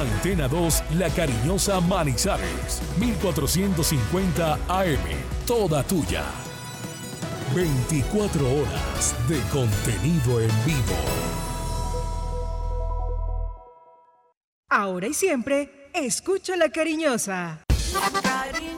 Antena 2, La Cariñosa Manizales, 1450 AM, toda tuya. 24 horas de contenido en vivo. Ahora y siempre, escucha La Cariñosa. La cariñosa.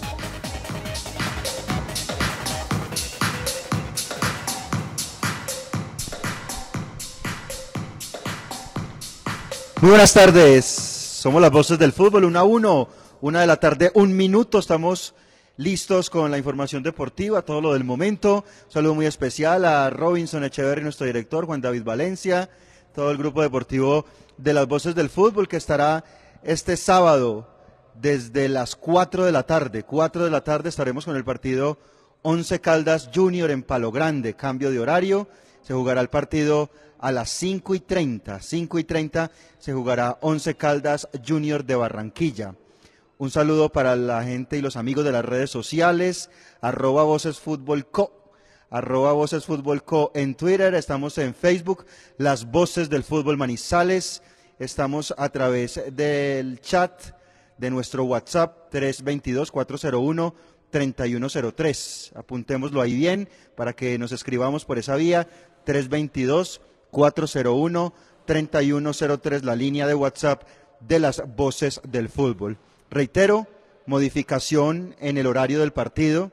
Muy buenas tardes, somos las voces del fútbol, una a uno, una de la tarde, un minuto, estamos listos con la información deportiva, todo lo del momento. Un saludo muy especial a Robinson Echeverry, nuestro director, Juan David Valencia, todo el grupo deportivo de las voces del fútbol que estará este sábado desde las 4 de la tarde. 4 de la tarde estaremos con el partido 11 Caldas Junior en Palo Grande, cambio de horario. Se jugará el partido a las 5 y 30. 5 y 30 se jugará 11 Caldas Junior de Barranquilla. Un saludo para la gente y los amigos de las redes sociales, arroba Voces Fútbol Co, arroba Voces Fútbol Co en Twitter, estamos en Facebook, las Voces del Fútbol Manizales, estamos a través del chat de nuestro WhatsApp 322-401-3103. Apuntémoslo ahí bien para que nos escribamos por esa vía 322-401-3103, la línea de WhatsApp de las Voces del Fútbol. Reitero, modificación en el horario del partido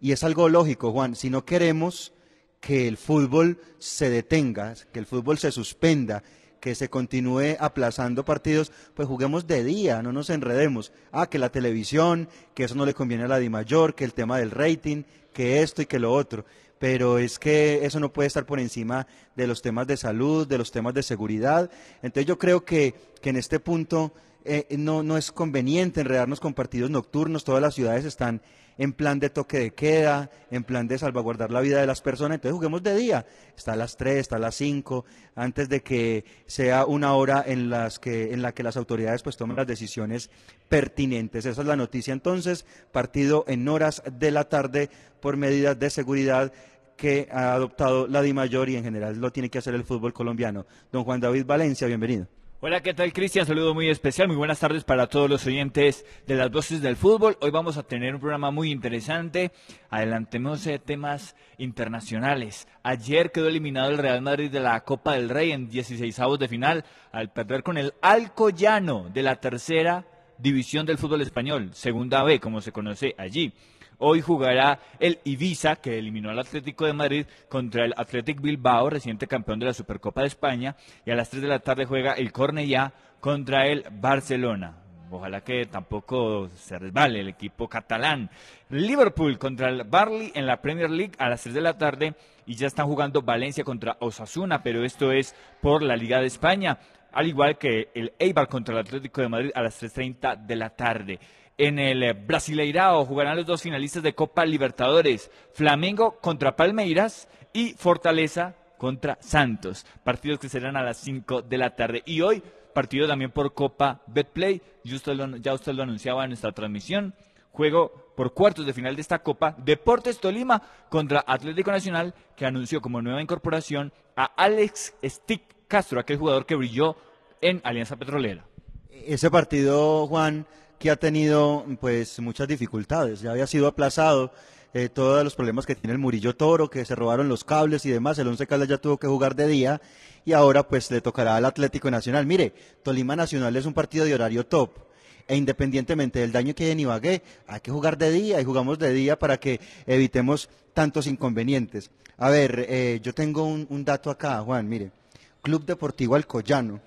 y es algo lógico, Juan, si no queremos que el fútbol se detenga, que el fútbol se suspenda, que se continúe aplazando partidos, pues juguemos de día, no nos enredemos. Ah, que la televisión, que eso no le conviene a la Di Mayor, que el tema del rating, que esto y que lo otro. Pero es que eso no puede estar por encima de los temas de salud, de los temas de seguridad. Entonces yo creo que, que en este punto eh, no, no es conveniente enredarnos con partidos nocturnos, todas las ciudades están en plan de toque de queda, en plan de salvaguardar la vida de las personas, entonces juguemos de día, está a las 3, está a las 5, antes de que sea una hora en, las que, en la que las autoridades pues tomen las decisiones pertinentes. Esa es la noticia entonces, partido en horas de la tarde por medidas de seguridad que ha adoptado la DIMAYOR y en general lo tiene que hacer el fútbol colombiano. Don Juan David Valencia, bienvenido. Hola, ¿qué tal Cristian? Saludo muy especial, muy buenas tardes para todos los oyentes de las voces del fútbol. Hoy vamos a tener un programa muy interesante. Adelantemos eh, temas internacionales. Ayer quedó eliminado el Real Madrid de la Copa del Rey en 16 avos de final al perder con el Alcoyano de la tercera división del fútbol español, segunda B, como se conoce allí. Hoy jugará el Ibiza, que eliminó al Atlético de Madrid, contra el Athletic Bilbao, reciente campeón de la Supercopa de España. Y a las 3 de la tarde juega el Cornellá contra el Barcelona. Ojalá que tampoco se resbale el equipo catalán. Liverpool contra el Barley en la Premier League a las 3 de la tarde. Y ya están jugando Valencia contra Osasuna, pero esto es por la Liga de España. Al igual que el Eibar contra el Atlético de Madrid a las 3.30 de la tarde. En el eh, Brasileirao jugarán los dos finalistas de Copa Libertadores, Flamengo contra Palmeiras y Fortaleza contra Santos. Partidos que serán a las 5 de la tarde. Y hoy, partido también por Copa Betplay. Ya usted lo, ya usted lo anunciaba en nuestra transmisión. Juego por cuartos de final de esta Copa. Deportes Tolima contra Atlético Nacional, que anunció como nueva incorporación a Alex Stick Castro, aquel jugador que brilló en Alianza Petrolera. Ese partido, Juan, que ha tenido pues muchas dificultades. Ya había sido aplazado eh, todos los problemas que tiene el Murillo Toro, que se robaron los cables y demás. El Once Caldas ya tuvo que jugar de día y ahora pues le tocará al Atlético Nacional. Mire, Tolima Nacional es un partido de horario top e independientemente del daño que hay en Ibagué, hay que jugar de día y jugamos de día para que evitemos tantos inconvenientes. A ver, eh, yo tengo un, un dato acá, Juan, mire. Club Deportivo Alcoyano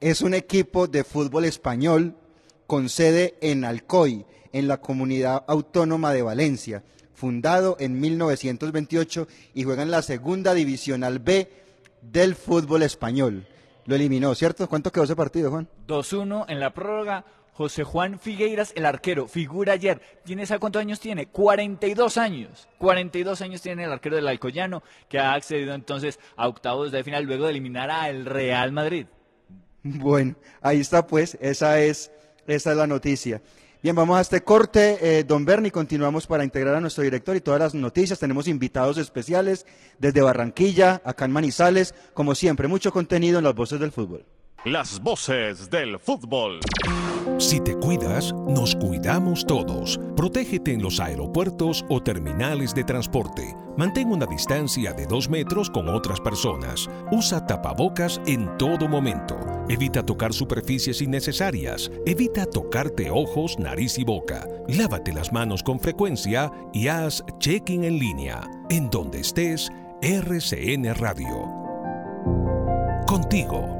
es un equipo de fútbol español con sede en Alcoy, en la comunidad autónoma de Valencia, fundado en 1928 y juega en la segunda divisional B del fútbol español. Lo eliminó, ¿cierto? ¿Cuánto quedó ese partido, Juan? 2-1 en la prórroga. José Juan Figueiras, el arquero, figura ayer. ¿Tiene sabe cuántos años tiene? 42 años. 42 años tiene el arquero del Alcoyano, que ha accedido entonces a octavos de final luego de eliminar al Real Madrid. Bueno, ahí está pues, esa es, esa es la noticia. Bien, vamos a este corte, eh, don Bernie, continuamos para integrar a nuestro director y todas las noticias. Tenemos invitados especiales desde Barranquilla, acá en Manizales, como siempre, mucho contenido en las voces del fútbol. Las voces del fútbol. Si te cuidas, nos cuidamos todos. Protégete en los aeropuertos o terminales de transporte. Mantén una distancia de dos metros con otras personas. Usa tapabocas en todo momento. Evita tocar superficies innecesarias. Evita tocarte ojos, nariz y boca. Lávate las manos con frecuencia y haz check-in en línea. En donde estés, RCN Radio. Contigo.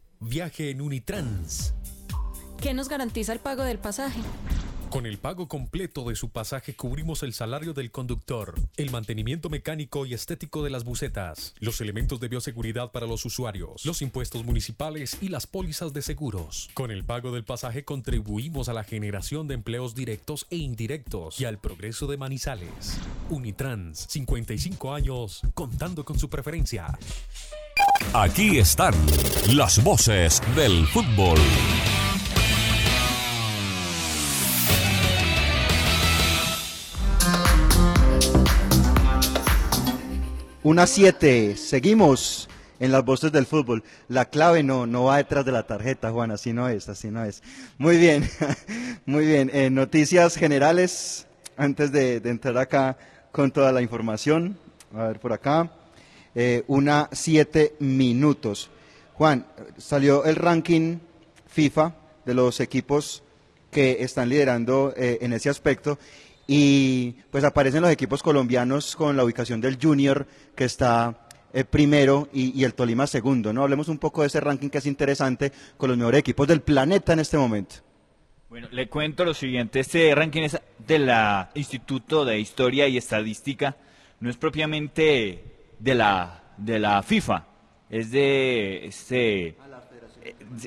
Viaje en Unitrans. ¿Qué nos garantiza el pago del pasaje? Con el pago completo de su pasaje cubrimos el salario del conductor, el mantenimiento mecánico y estético de las bucetas, los elementos de bioseguridad para los usuarios, los impuestos municipales y las pólizas de seguros. Con el pago del pasaje contribuimos a la generación de empleos directos e indirectos y al progreso de Manizales. Unitrans, 55 años, contando con su preferencia. Aquí están las voces del fútbol. Una siete, seguimos en las voces del fútbol. La clave no, no va detrás de la tarjeta, Juan, así no es, así no es. Muy bien, muy bien. Eh, noticias generales, antes de, de entrar acá con toda la información. A ver por acá. Eh, una siete minutos. Juan, salió el ranking FIFA de los equipos que están liderando eh, en ese aspecto y pues aparecen los equipos colombianos con la ubicación del Junior que está eh, primero y, el Tolima segundo. ¿no? Hablemos un poco de ese ranking que es interesante con los mejores equipos del planeta en este momento. Bueno, le cuento lo siguiente. Este ranking es del Instituto de Historia y Estadística. No es propiamente de la, de la FIFA, es de este,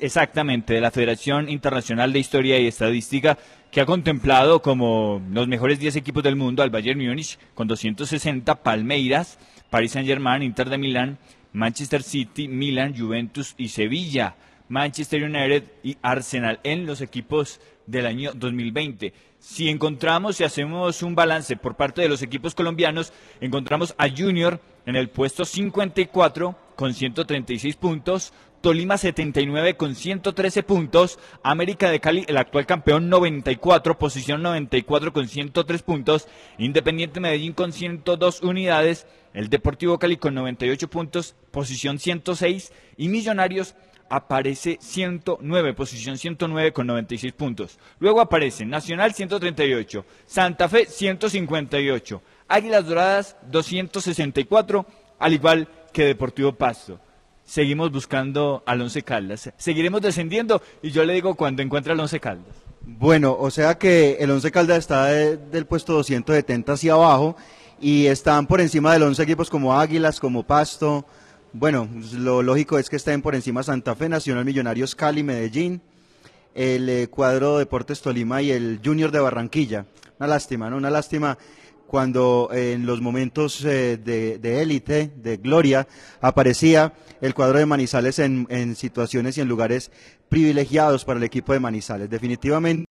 exactamente de la Federación Internacional de Historia y Estadística que ha contemplado como los mejores 10 equipos del mundo al Bayern Múnich con 260, Palmeiras, Paris Saint-Germain, Inter de Milán, Manchester City, Milan, Juventus y Sevilla, Manchester United y Arsenal en los equipos del año 2020. Si encontramos y hacemos un balance por parte de los equipos colombianos, encontramos a Junior en el puesto 54 con 136 puntos, Tolima 79 con 113 puntos, América de Cali, el actual campeón 94, posición 94 con 103 puntos, Independiente Medellín con 102 unidades, el Deportivo Cali con 98 puntos, posición 106 y Millonarios aparece 109, posición 109 con 96 puntos. Luego aparece Nacional 138, Santa Fe 158, Águilas Doradas 264, al igual que Deportivo Pasto. Seguimos buscando al Once Caldas. Seguiremos descendiendo y yo le digo cuando encuentre al Once Caldas. Bueno, o sea que el Once Caldas está de- del puesto 270 hacia abajo y están por encima de 11 equipos como Águilas, como Pasto. Bueno, lo lógico es que estén por encima Santa Fe, Nacional Millonarios, Cali, Medellín, el eh, cuadro Deportes Tolima y el Junior de Barranquilla. Una lástima, ¿no? Una lástima cuando eh, en los momentos eh, de élite, de, gloria, aparecía el cuadro de Manizales en, en situaciones y en lugares privilegiados para el equipo de Manizales. Definitivamente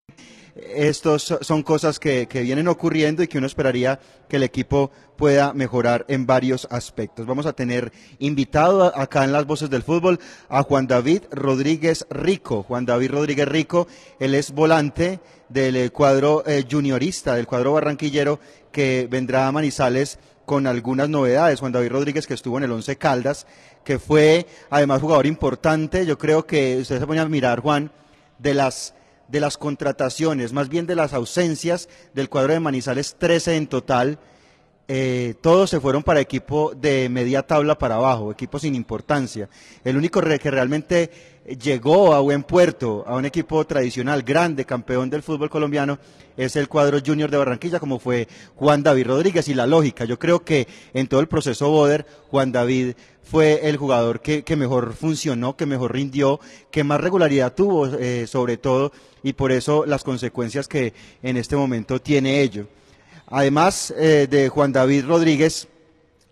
estos son cosas que, vienen ocurriendo y que uno esperaría que el equipo pueda mejorar en varios aspectos. Vamos a tener invitado acá en las voces del fútbol a Juan David Rodríguez Rico. Juan David Rodríguez Rico, él es volante del eh, cuadro eh, juniorista, del cuadro barranquillero que vendrá a Manizales con algunas novedades. Juan David Rodríguez que estuvo en el Once Caldas, que fue además jugador importante. Yo creo que usted se pone a mirar, Juan, de las de las contrataciones, más bien de las ausencias del cuadro de Manizales, 13 en total. Eh, todos se fueron para equipo de media tabla para abajo, equipo sin importancia. El único que realmente llegó a buen puerto, a un equipo tradicional, grande, campeón del fútbol colombiano, es el cuadro junior de Barranquilla, como fue Juan David Rodríguez. Y la lógica, yo creo que en todo el proceso Boder, Juan David fue el jugador que, mejor funcionó, que mejor rindió, que más regularidad tuvo, eh, sobre todo, y por eso las consecuencias que en este momento tiene ello. Además eh, de Juan David Rodríguez,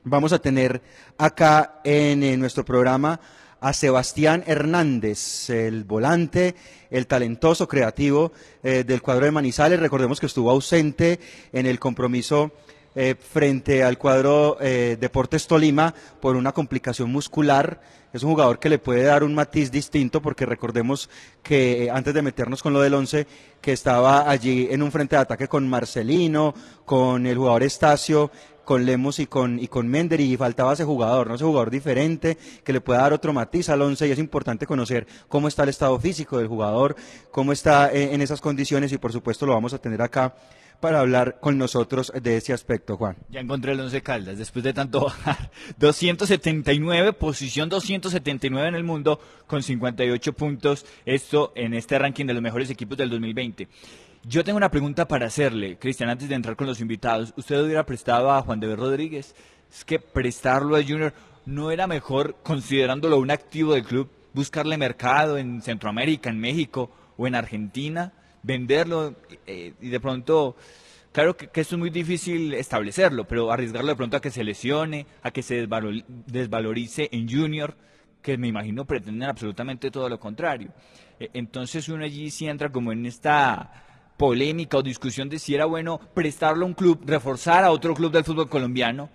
vamos a tener acá en nuestro programa a Sebastián Hernández, el volante, el talentoso creativo eh, del cuadro de Manizales. Recordemos que estuvo ausente en el compromiso eh, frente al cuadro eh, Deportes Tolima por una complicación muscular. Es un jugador que le puede dar un matiz distinto porque recordemos que antes de meternos con lo del 11, que estaba allí en un frente de ataque con Marcelino, con el jugador Estacio, con Lemos y con, y con Mender y faltaba ese jugador, ¿no? Ese jugador diferente que le pueda dar otro matiz al once y es importante conocer cómo está el estado físico del jugador, cómo está eh, en esas condiciones y por supuesto lo vamos a tener acá para hablar con nosotros de ese aspecto, Juan. Ya encontré el Once Caldas, después de tanto bajar. 279, posición 279 en el mundo, con 58 puntos. Esto en este ranking de los mejores equipos del 2020. Yo tengo una pregunta para hacerle, Cristian, antes de entrar con los invitados. ¿Usted hubiera prestado a Juan de Rodríguez? Es que prestarlo a Junior no era mejor, considerándolo un activo del club, buscarle mercado en Centroamérica, en México o en Argentina, venderlo eh, y de pronto, claro que, que, esto es muy difícil establecerlo, pero arriesgarlo de pronto a que se lesione, a que se desvalorice en Junior, que me imagino pretenden absolutamente todo lo contrario. Eh, entonces uno allí sí entra como en esta polémica o discusión de si era bueno prestarlo a un club, reforzar a otro club del fútbol colombiano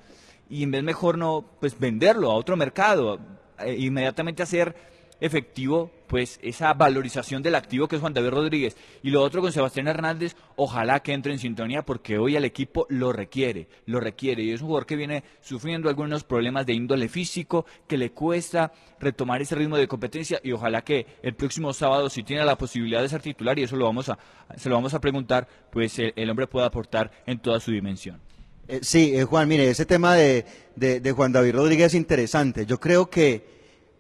y en vez mejor no, pues venderlo a otro mercado, eh, inmediatamente hacer efectivo pues esa valorización del activo que es Juan David Rodríguez. Y lo otro con Sebastián Hernández, ojalá que entre en sintonía porque hoy el equipo lo requiere, lo requiere. Y es un jugador que viene sufriendo algunos problemas de índole físico, que le cuesta retomar ese ritmo de competencia y ojalá que el próximo sábado, si tiene la posibilidad de ser titular, y eso lo vamos a, se lo vamos a preguntar, pues el, hombre pueda aportar en toda su dimensión. Eh, sí, eh, Juan, mire, ese tema de, de Juan David Rodríguez es interesante. Yo creo que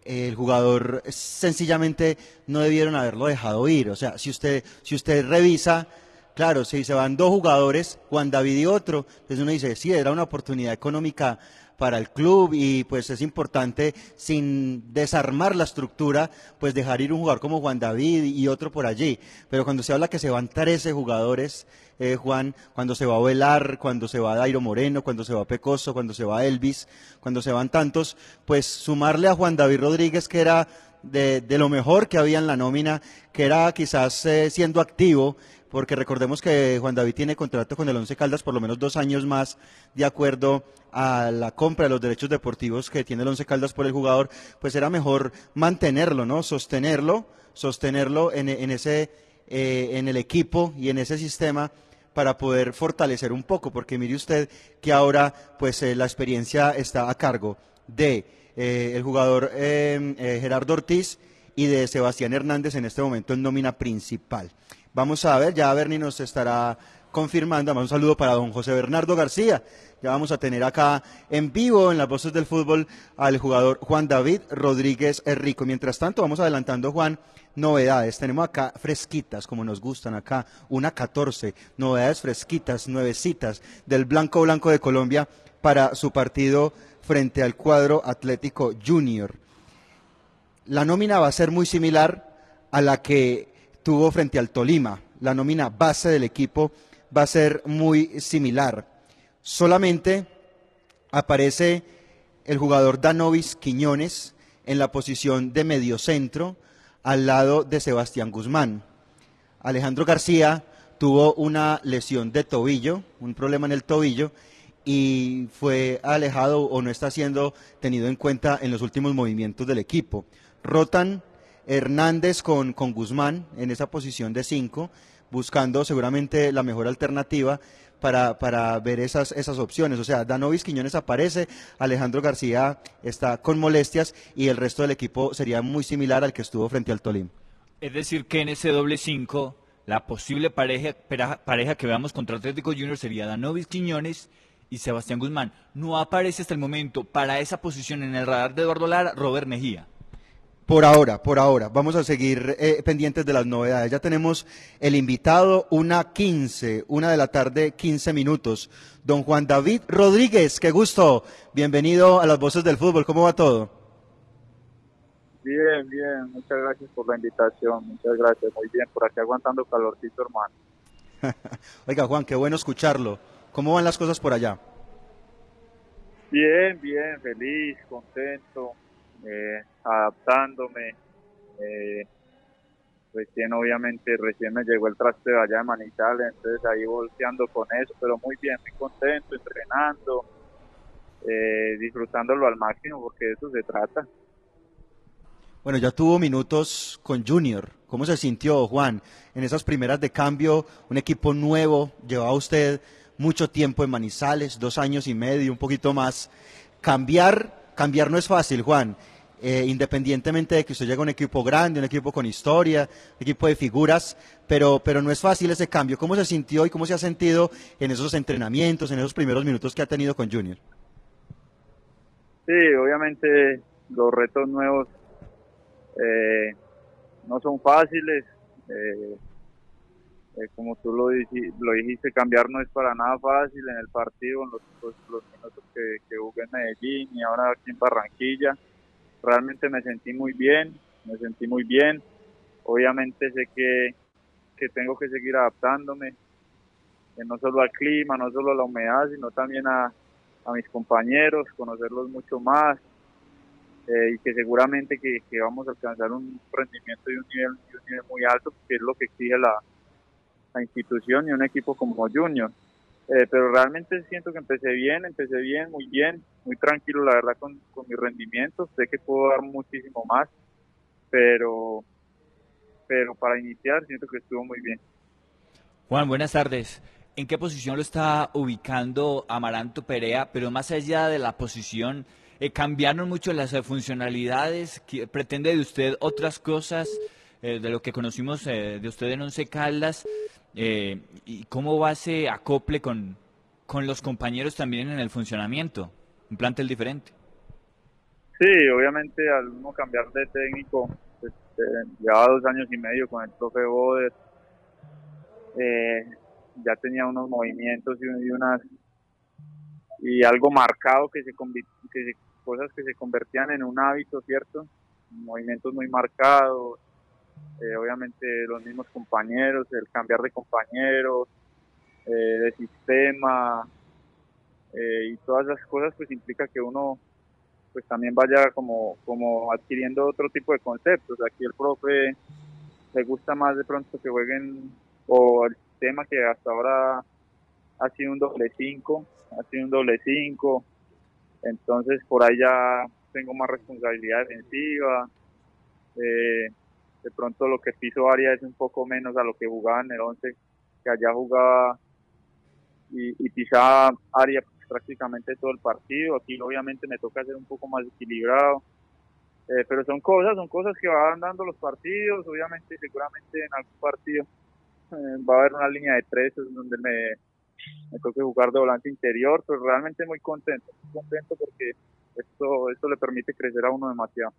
el jugador sencillamente no debieron haberlo dejado ir. O sea, si usted, si usted revisa, claro, si se van dos jugadores, Juan David y otro, entonces uno dice, sí, era una oportunidad económica para el club y pues es importante sin desarmar la estructura pues dejar ir un jugador como Juan David y otro por allí. Pero cuando se habla que se van 13 jugadores eh, Juan cuando se va a Velar cuando se va Dairo Moreno cuando se va Pecoso cuando se va Elvis cuando se van tantos pues sumarle a Juan David Rodríguez que era de, lo mejor que había en la nómina que era quizás eh, siendo activo porque recordemos que Juan David tiene contrato con el Once Caldas por lo menos dos años más, de acuerdo a la compra de los derechos deportivos que tiene el Once Caldas por el jugador, pues era mejor mantenerlo, ¿no? Sostenerlo, sostenerlo en, ese, eh, en el equipo y en ese sistema para poder fortalecer un poco, porque mire usted que ahora, pues eh, la experiencia está a cargo de eh, el jugador Gerardo Ortiz y de Sebastián Hernández en este momento en nómina principal. Vamos a ver, ya Bernie nos estará confirmando. Un saludo para don José Bernardo García. Ya vamos a tener acá en vivo en las voces del fútbol al jugador Juan David Rodríguez Rico. Mientras tanto, vamos adelantando, Juan, novedades. Tenemos acá fresquitas, como nos gustan acá, una 14, novedades fresquitas, nuevecitas del Blanco Blanco de Colombia para su partido frente al cuadro Atlético Junior. La nómina va a ser muy similar a la que tuvo frente al Tolima. La nómina base del equipo va a ser muy similar. Solamente aparece el jugador Danovis Quiñones en la posición de mediocentro al lado de Sebastián Guzmán. Alejandro García tuvo una lesión de tobillo, un problema en el tobillo, y fue alejado o no está siendo tenido en cuenta en los últimos movimientos del equipo. Rotan Hernández con, con Guzmán en esa posición de cinco, buscando seguramente la mejor alternativa para, para ver esas, esas opciones. O sea, Danovis Quiñones aparece, Alejandro García está con molestias y el resto del equipo sería muy similar al que estuvo frente al Tolima. Es decir, que en ese doble cinco, la posible pareja, pareja que veamos contra Atlético Junior sería Danovis Quiñones y Sebastián Guzmán. No aparece hasta el momento para esa posición en el radar de Eduardo Lara Robert Mejía. Por ahora, por ahora. Vamos a seguir eh, pendientes de las novedades. Ya tenemos el invitado, una 15, una de la tarde, 15 minutos. Don Juan David Rodríguez, qué gusto. Bienvenido a las voces del fútbol. ¿Cómo va todo? Bien, bien. Muchas gracias por la invitación. Muchas gracias. Muy bien. Por aquí aguantando calorcito, hermano. Oiga, Juan, qué bueno escucharlo. ¿Cómo van las cosas por allá? Bien, bien. Feliz, contento eh, adaptándome. Eh, recién, obviamente, recién me llegó el traste de allá de Manizales, entonces ahí volteando con eso, pero muy bien, muy contento, entrenando, eh, disfrutándolo al máximo, porque de eso se trata. Bueno, ya tuvo minutos con Junior. ¿Cómo se sintió, Juan, en esas primeras de cambio? Un equipo nuevo, llevaba usted mucho tiempo en Manizales, dos años y medio, un poquito más. Cambiar cambiar no es fácil, Juan. Eh, independientemente de que usted llegue a un equipo grande, un equipo con historia, un equipo de figuras, pero, pero no es fácil ese cambio. ¿Cómo se sintió y cómo se ha sentido en esos entrenamientos, en esos primeros minutos que ha tenido con Junior? Sí, obviamente los retos nuevos eh, no son fáciles. Eh, eh, como tú lo, dijiste, cambiar no es para nada fácil en el partido, en los, los, minutos que, que, jugué en Medellín y ahora aquí en Barranquilla. Realmente me sentí muy bien, me sentí muy bien. Obviamente sé que, que tengo que seguir adaptándome, eh, no solo al clima, no solo a la humedad, sino también a, a mis compañeros, conocerlos mucho más, eh, y que seguramente que, que, vamos a alcanzar un rendimiento y un nivel, y un nivel muy alto, que es lo que exige la, institución y un equipo como Junior. Eh, pero realmente siento que empecé bien, empecé bien, muy bien, muy tranquilo la verdad con, con mis rendimientos, sé que puedo dar muchísimo más, pero, pero para iniciar siento que estuvo muy bien. Juan, buenas tardes. ¿En qué posición lo está ubicando Amaranto Perea? Pero más allá de la posición, eh, ¿cambiaron mucho las funcionalidades? ¿Pretende de usted otras cosas eh, de lo que conocimos de usted en Once Caldas? Eh, ¿Y cómo va ese acople con, con los compañeros también en el funcionamiento? Un plantel diferente. Sí, obviamente al uno cambiar de técnico, eh, llevaba dos años y medio con el profe Boder, eh, ya tenía unos movimientos y, unas y algo marcado que se, que cosas que se convertían en un hábito, ¿cierto? Movimientos muy marcados, eh, obviamente los mismos compañeros, el cambiar de compañeros, eh, de sistema eh, y todas las cosas pues implica que uno pues también vaya como, como adquiriendo otro tipo de conceptos. Aquí el profe le gusta más de pronto que jueguen o el sistema que hasta ahora ha sido un doble 5, ha sido un doble 5, entonces por ahí ya tengo más responsabilidad defensiva. Eh, de pronto lo que piso área es un poco menos a lo que jugaba en el 11, que allá jugaba y, y pisaba área prácticamente todo el partido. Aquí obviamente me toca ser un poco más equilibrado. Eh, pero son cosas, son cosas que van dando los partidos, obviamente seguramente en algún partido eh, va a haber una línea de tres donde me, me toque jugar de volante interior, pero realmente muy contento, muy contento porque esto, esto le permite crecer a uno demasiado.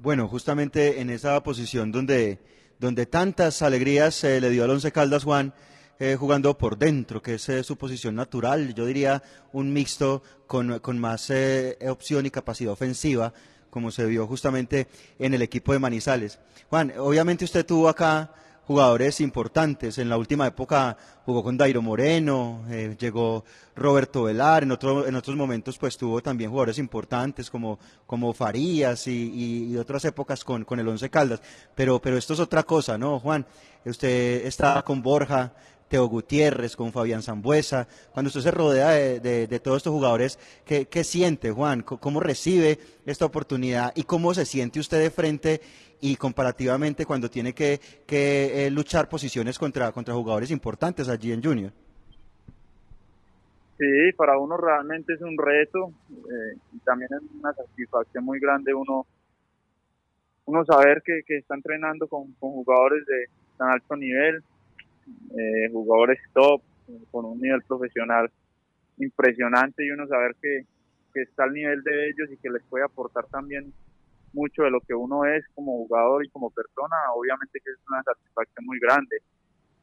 Bueno, justamente en esa posición donde, donde tantas alegrías eh, le dio al Once Caldas Juan, eh, jugando por dentro, que es eh, su posición natural, yo diría un mixto con, con más opción y capacidad ofensiva, como se vio justamente en el equipo de Manizales. Juan, obviamente usted tuvo acá jugadores importantes. En la última época jugó con Dairo Moreno, eh, llegó Roberto Velar, en, otro, en otros momentos pues tuvo también jugadores importantes como, como Farías y, otras épocas con, con el Once Caldas. Pero, pero esto es otra cosa, ¿no, Juan? Usted está con Borja, Teo Gutiérrez, con Fabián Zambuesa. Cuando usted se rodea de, todos estos jugadores, ¿qué, ¿qué, siente, Juan? ¿Cómo recibe esta oportunidad y cómo se siente usted de frente y comparativamente cuando tiene que, eh, luchar posiciones contra, contra jugadores importantes allí en Junior. Sí, para uno realmente es un reto eh, y también es una satisfacción muy grande uno uno saber que, que está entrenando con, jugadores de tan alto nivel, eh, jugadores top, con un nivel profesional impresionante y uno saber que, que está al nivel de ellos y que les puede aportar también mucho de lo que uno es como jugador y como persona, obviamente que es una satisfacción muy grande.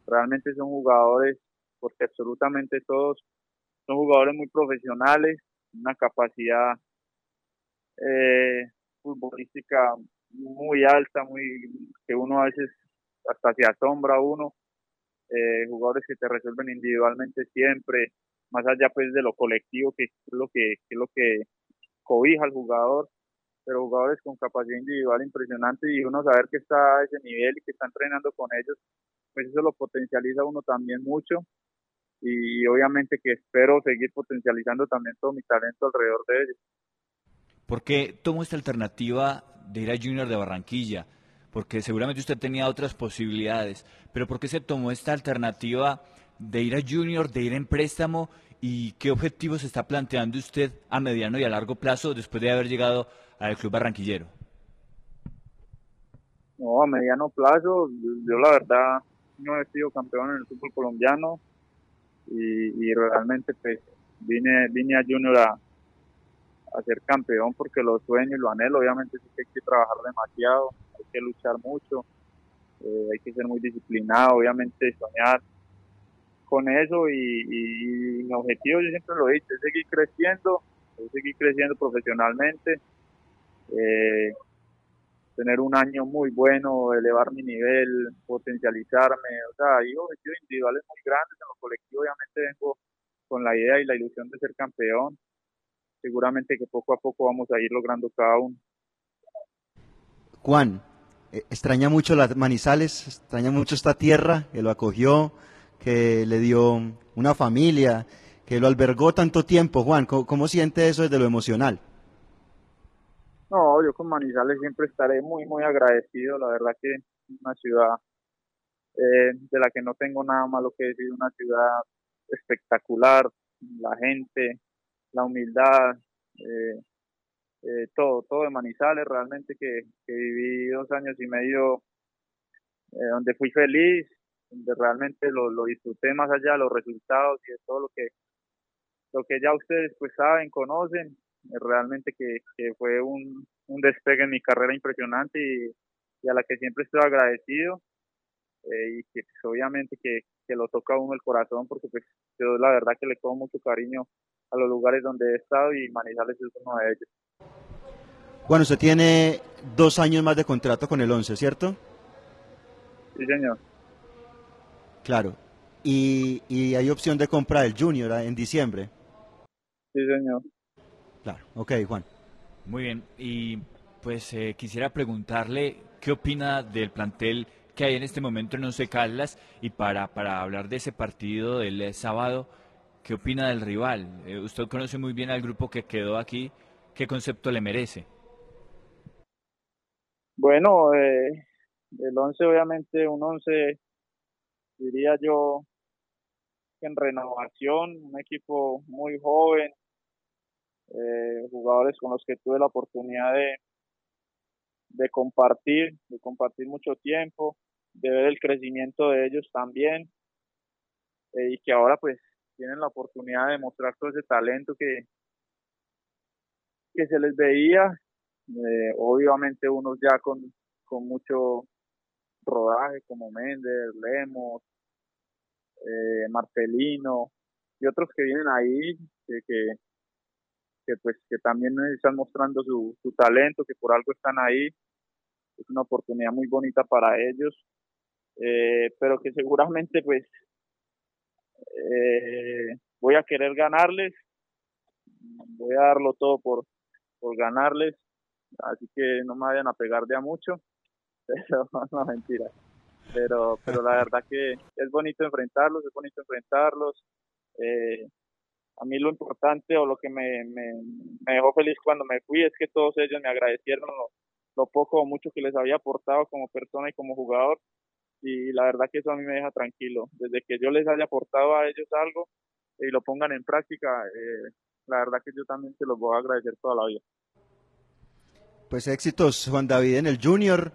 Realmente son jugadores, porque absolutamente todos son jugadores muy profesionales, una capacidad eh, futbolística muy alta, muy que uno a veces hasta se asombra uno. Eh, jugadores que te resuelven individualmente siempre, más allá pues de lo colectivo que es lo que, que es lo que cobija al jugador pero jugadores con capacidad individual impresionante y uno saber que está a ese nivel y que está entrenando con ellos, pues eso lo potencializa uno también mucho y obviamente que espero seguir potencializando también todo mi talento alrededor de ellos. ¿Por qué tomó esta alternativa de ir a Junior de Barranquilla? Porque seguramente usted tenía otras posibilidades, pero ¿por qué se tomó esta alternativa de ir a Junior, de ir en préstamo y qué objetivos está planteando usted a mediano y a largo plazo después de haber llegado al club barranquillero? No, a mediano plazo, yo la verdad no he sido campeón en el fútbol colombiano y, realmente pues vine, vine a Junior a, a ser campeón porque lo sueño y lo anhelo. Obviamente sí que hay que trabajar demasiado, hay que luchar mucho, eh, hay que ser muy disciplinado, obviamente soñar con eso y, mi objetivo yo siempre lo he dicho, es seguir creciendo, es seguir creciendo profesionalmente eh, tener un año muy bueno, elevar mi nivel, potencializarme, o sea, hay objetivos individuales muy grandes, en lo colectivo obviamente vengo con la idea y la ilusión de ser campeón, seguramente que poco a poco vamos a ir logrando cada uno. Juan, eh, extraña mucho las Manizales, extraña mucho esta tierra que lo acogió, que le dio una familia, que lo albergó tanto tiempo. Juan, ¿cómo, cómo siente eso desde lo emocional? No, yo con Manizales siempre estaré muy, muy agradecido. La verdad que es una ciudad eh, de la que no tengo nada malo que decir, una ciudad espectacular, la gente, la humildad, eh, eh, todo, todo de Manizales, realmente que, viví dos años y medio donde fui feliz, donde realmente lo, lo disfruté más allá de los resultados y de todo lo que lo que ya ustedes pues saben, conocen, realmente que, fue un, despegue en mi carrera impresionante y, a la que siempre estoy agradecido eh, y que pues, obviamente que, lo toca a uno el corazón porque pues yo la verdad que le tomo mucho cariño a los lugares donde he estado y Manizales es uno de ellos. Bueno, usted tiene dos años más de contrato con el 11, ¿cierto? Sí, señor. Claro. Y, y hay opción de compra del Junior en diciembre. Sí, señor. Claro, ok, Juan. Muy bien, y pues eh, quisiera preguntarle qué opina del plantel que hay en este momento en Once Caldas y para, para hablar de ese partido del eh, sábado, ¿qué opina del rival? Eh, usted conoce muy bien al grupo que quedó aquí, ¿qué concepto le merece? Bueno, el 11 obviamente, un 11 diría yo en renovación, un equipo muy joven, eh, jugadores con los que tuve la oportunidad de, de compartir, de compartir mucho tiempo. de ver el crecimiento de ellos también eh, y que ahora pues tienen la oportunidad de mostrar todo ese talento que, que se les veía, eh, obviamente unos ya con, con mucho rodaje como Méndez, Lemos, eh, Marcelino y otros que vienen ahí que, que, que, pues que también están mostrando su, su talento, que por algo están ahí. Es una oportunidad muy bonita para ellos, eh, pero que seguramente pues eh, voy a querer ganarles, voy a darlo todo por, por ganarles, así que no me vayan a pegar de a mucho, pero no mentira. Pero, pero la verdad que es bonito enfrentarlos, es bonito enfrentarlos. Eh, a mí lo importante o lo que me, me, me, dejó feliz cuando me fui es que todos ellos me agradecieron lo, lo, poco o mucho que les había aportado como persona y como jugador y la verdad que eso a mí me deja tranquilo. Desde que yo les haya aportado a ellos algo y lo pongan en práctica, eh, la verdad que yo también se los voy a agradecer toda la vida. Pues éxitos Juan David en el Junior.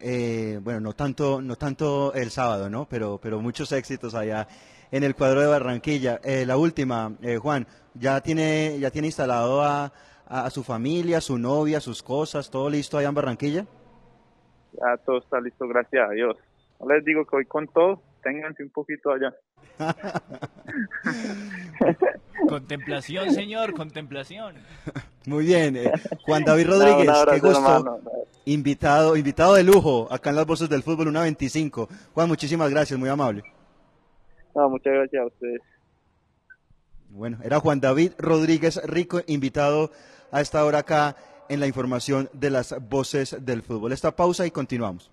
Eh, bueno, no tanto, no tanto el sábado, ¿no? Pero, pero muchos éxitos allá en el cuadro de Barranquilla. Eh, la última, eh, Juan, ¿ya tiene, ya tiene instalado a, su familia, su novia, sus cosas, todo listo allá en Barranquilla? Ya todo está listo, gracias a Dios. No les digo que hoy con todo, ténganse un poquito allá. contemplación, señor, contemplación. Muy bien, eh, Juan David Rodríguez, no, qué gusto. Hermano. Invitado, invitado de lujo acá en las voces del fútbol, una 25. Juan, muchísimas gracias, muy amable. No, muchas gracias a ustedes. Bueno, era Juan David Rodríguez Rico, invitado a esta hora acá en la información de las voces del fútbol. Esta pausa y continuamos.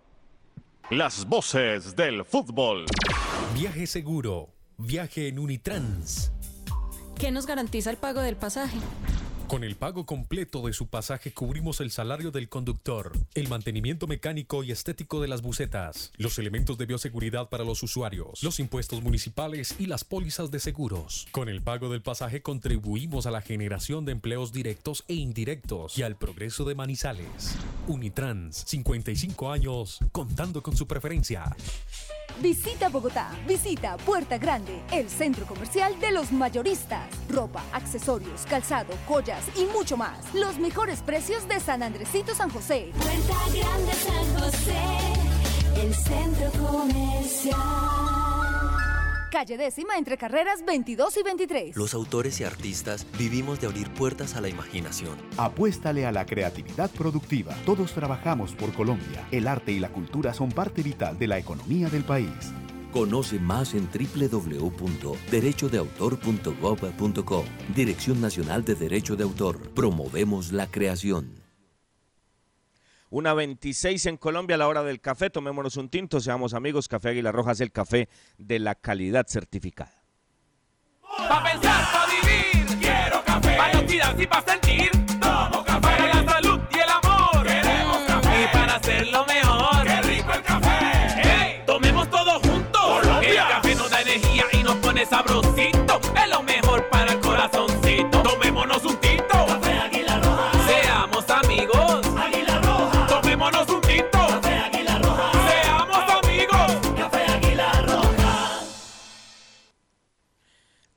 Las voces del fútbol. Viaje seguro. Viaje en Unitrans. ¿Qué nos garantiza el pago del pasaje? Con el pago completo de su pasaje cubrimos el salario del conductor, el mantenimiento mecánico y estético de las bucetas, los elementos de bioseguridad para los usuarios, los impuestos municipales y las pólizas de seguros. Con el pago del pasaje contribuimos a la generación de empleos directos e indirectos y al progreso de Manizales. Unitrans, 55 años, contando con su preferencia. Visita Bogotá, visita Puerta Grande, el centro comercial de los mayoristas. Ropa, accesorios, calzado, joyas y mucho más. Los mejores precios de San Andresito San José. Puerta Grande San José, el centro comercial. Calle décima entre carreras 22 y 23. Los autores y artistas vivimos de abrir puertas a la imaginación. Apuéstale a la creatividad productiva. Todos trabajamos por Colombia. El arte y la cultura son parte vital de la economía del país. Conoce más en www.derechodeautor.gov.co. Dirección Nacional de Derecho de Autor. Promovemos la creación. Una 26 en Colombia a la hora del café. Tomémonos un tinto, seamos amigos. Café Águila Roja es el café de la calidad certificada. Pa' pensar, pa' vivir, quiero café. Actividad y pa' sentir,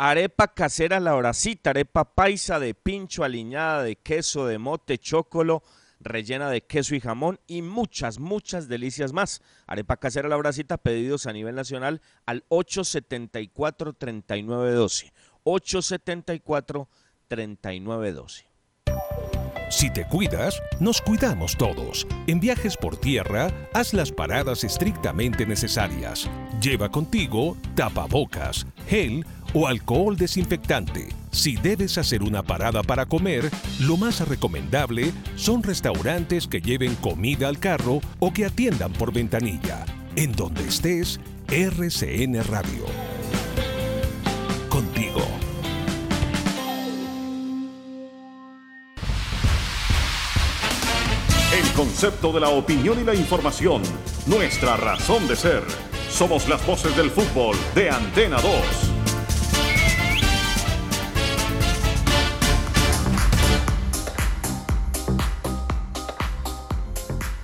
Arepa casera la horacita, arepa paisa de pincho, aliñada de queso, de mote, chocolo, rellena de queso y jamón y muchas, muchas delicias más. Arepa casera la horacita, pedidos a nivel nacional al 874-3912. 874-3912. Si te cuidas, nos cuidamos todos. En viajes por tierra, haz las paradas estrictamente necesarias. Lleva contigo tapabocas, gel o alcohol desinfectante. Si debes hacer una parada para comer, lo más recomendable son restaurantes que lleven comida al carro o que atiendan por ventanilla. En donde estés, RCN Radio. Contigo. El concepto de la opinión y la información. Nuestra razón de ser. Somos las voces del fútbol de Antena 2.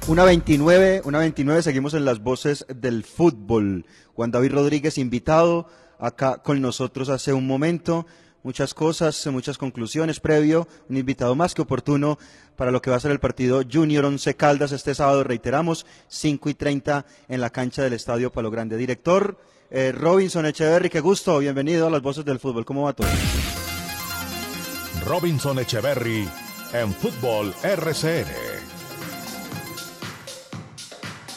Una 29, una 29, seguimos en las voces del fútbol. Juan David Rodríguez invitado acá con nosotros hace un momento. Muchas cosas, muchas conclusiones previo, un invitado más que oportuno para lo que va a ser el partido Junior Once Caldas este sábado, reiteramos, 5 y 30 en la cancha del Estadio Palo Grande. Director eh, Robinson Echeverry, qué gusto, bienvenido a las voces del fútbol, ¿cómo va todo? Robinson Echeverry en Fútbol RCN.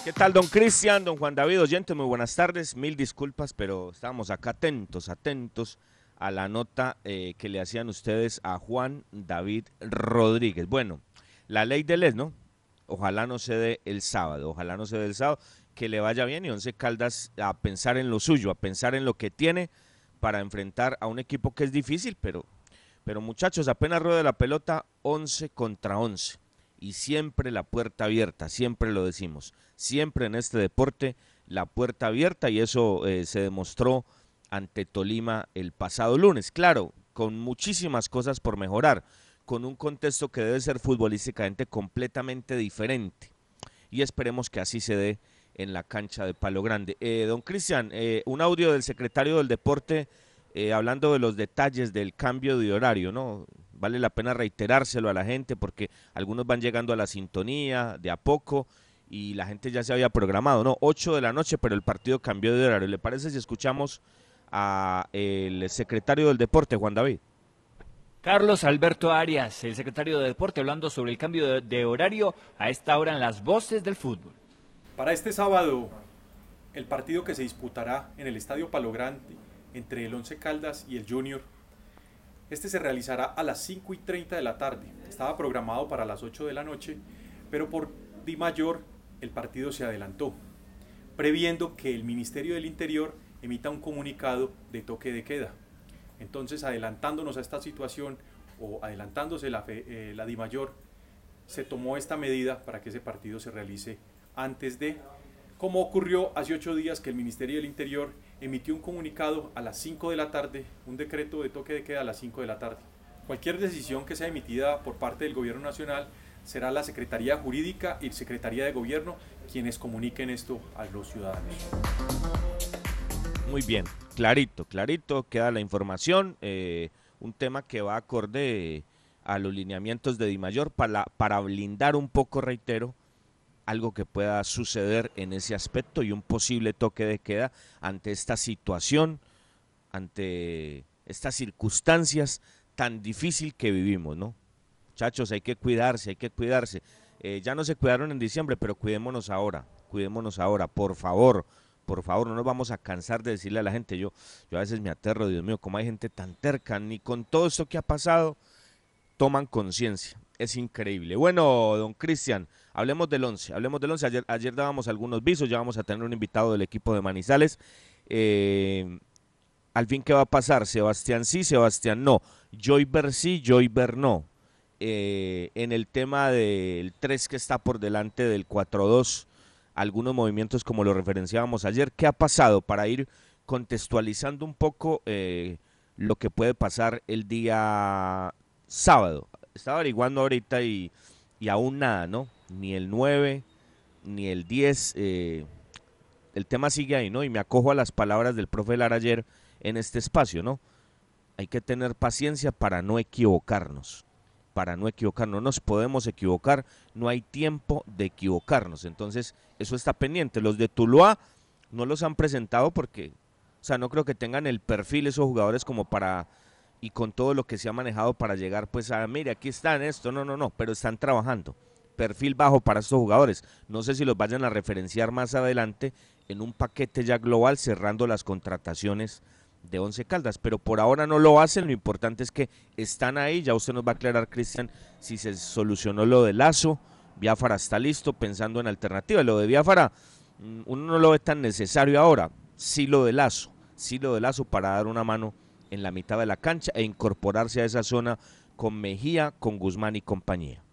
¿Qué tal, don Cristian, don Juan David Oyente? Muy buenas tardes. Mil disculpas, pero estábamos acá atentos, atentos a la nota eh, que le hacían ustedes a Juan David Rodríguez. Bueno, la ley del ES, ¿no? Ojalá no se dé el sábado, ojalá no se dé el sábado, que le vaya bien y Once Caldas a pensar en lo suyo, a pensar en lo que tiene para enfrentar a un equipo que es difícil, pero, pero muchachos, apenas rueda la pelota, 11 contra 11 y siempre la puerta abierta, siempre lo decimos, siempre en este deporte la puerta abierta y eso eh, se demostró ante Tolima el pasado lunes. Claro, con muchísimas cosas por mejorar, con un contexto que debe ser futbolísticamente completamente diferente y esperemos que así se dé en la cancha de Palo Grande. Eh, don Cristian, eh, un audio del secretario del deporte hablando de los detalles del cambio de horario, ¿no? vale la pena reiterárselo a la gente porque algunos van llegando a la sintonía de a poco y la gente ya se había programado, ¿no? 8 de la noche, pero el partido cambió de horario. ¿Le parece si escuchamos a el secretario del deporte, Juan David? Carlos Alberto Arias, el secretario de Deporte, hablando sobre el cambio de, de, horario a esta hora en las voces del fútbol. Para este sábado, el partido que se disputará en el Estadio Palo Grande entre el Once Caldas y el Junior este se realizará a las 5 y 30 de la tarde. Estaba programado para las 8 de la noche, pero por Di Mayor el partido se adelantó, previendo que el Ministerio del Interior emita un comunicado de toque de queda. Entonces, adelantándonos a esta situación o adelantándose la, eh, la se tomó esta medida para que ese partido se realice antes de, como ocurrió hace ocho días que el Ministerio del Interior emitió un comunicado a las 5 de la tarde, un decreto de toque de queda a las 5 de la tarde. Cualquier decisión que sea emitida por parte del Gobierno Nacional será la Secretaría Jurídica y Secretaría de Gobierno quienes comuniquen esto a los ciudadanos. Muy bien, clarito, clarito, queda la información, eh, un tema que va acorde a los lineamientos de Dimayor para, para blindar un poco, reitero, algo que pueda suceder en ese aspecto y un posible toque de queda ante esta situación, ante estas circunstancias tan difícil que vivimos, ¿no? Muchachos, hay que cuidarse, hay que cuidarse. Eh, ya no se cuidaron en diciembre, pero cuidémonos ahora, cuidémonos ahora, por favor, por favor, no nos vamos a cansar de decirle a la gente, yo, yo a veces me aterro, Dios mío, cómo hay gente tan terca, ni con todo esto que ha pasado, toman conciencia es increíble. Bueno, don Cristian, hablemos del 11, hablemos del 11. Ayer, ayer dábamos algunos visos, ya vamos a tener un invitado del equipo de Manizales. Eh, al fin, ¿qué va a pasar? Sebastián sí, Sebastián no. Joyber sí, Joyber no. Eh, en el tema del 3 que está por delante del 4-2, algunos movimientos como lo referenciábamos ayer. ¿Qué ha pasado para ir contextualizando un poco eh, lo que puede pasar el día sábado? estaba averiguando ahorita y, aún nada, ¿no? Ni el 9, ni el 10. Eh, el tema sigue ahí, ¿no? Y me acojo a las palabras del profe Lara ayer en este espacio, ¿no? Hay que tener paciencia para no equivocarnos. Para no equivocarnos, no nos podemos equivocar, no hay tiempo de equivocarnos. Entonces, eso está pendiente. Los de Tuluá no los han presentado porque, o sea, no creo que tengan el perfil esos jugadores como para y con todo lo que se ha manejado para llegar pues a, mire, aquí están esto, no, no, no, pero están trabajando. Perfil bajo para estos jugadores. No sé si los vayan a referenciar más adelante en un paquete ya global cerrando las contrataciones de Once Caldas, pero por ahora no lo hacen, lo importante es que están ahí, ya usted nos va a aclarar, Cristian, si se solucionó lo de Lazo, Biafara está listo pensando en alternativas, lo de Biafara mm, uno no lo ve tan necesario ahora, sí lo de Lazo, sí lo de Lazo para dar una mano en la mitad de la cancha e incorporarse a esa zona con Mejía, con Guzmán y compañía.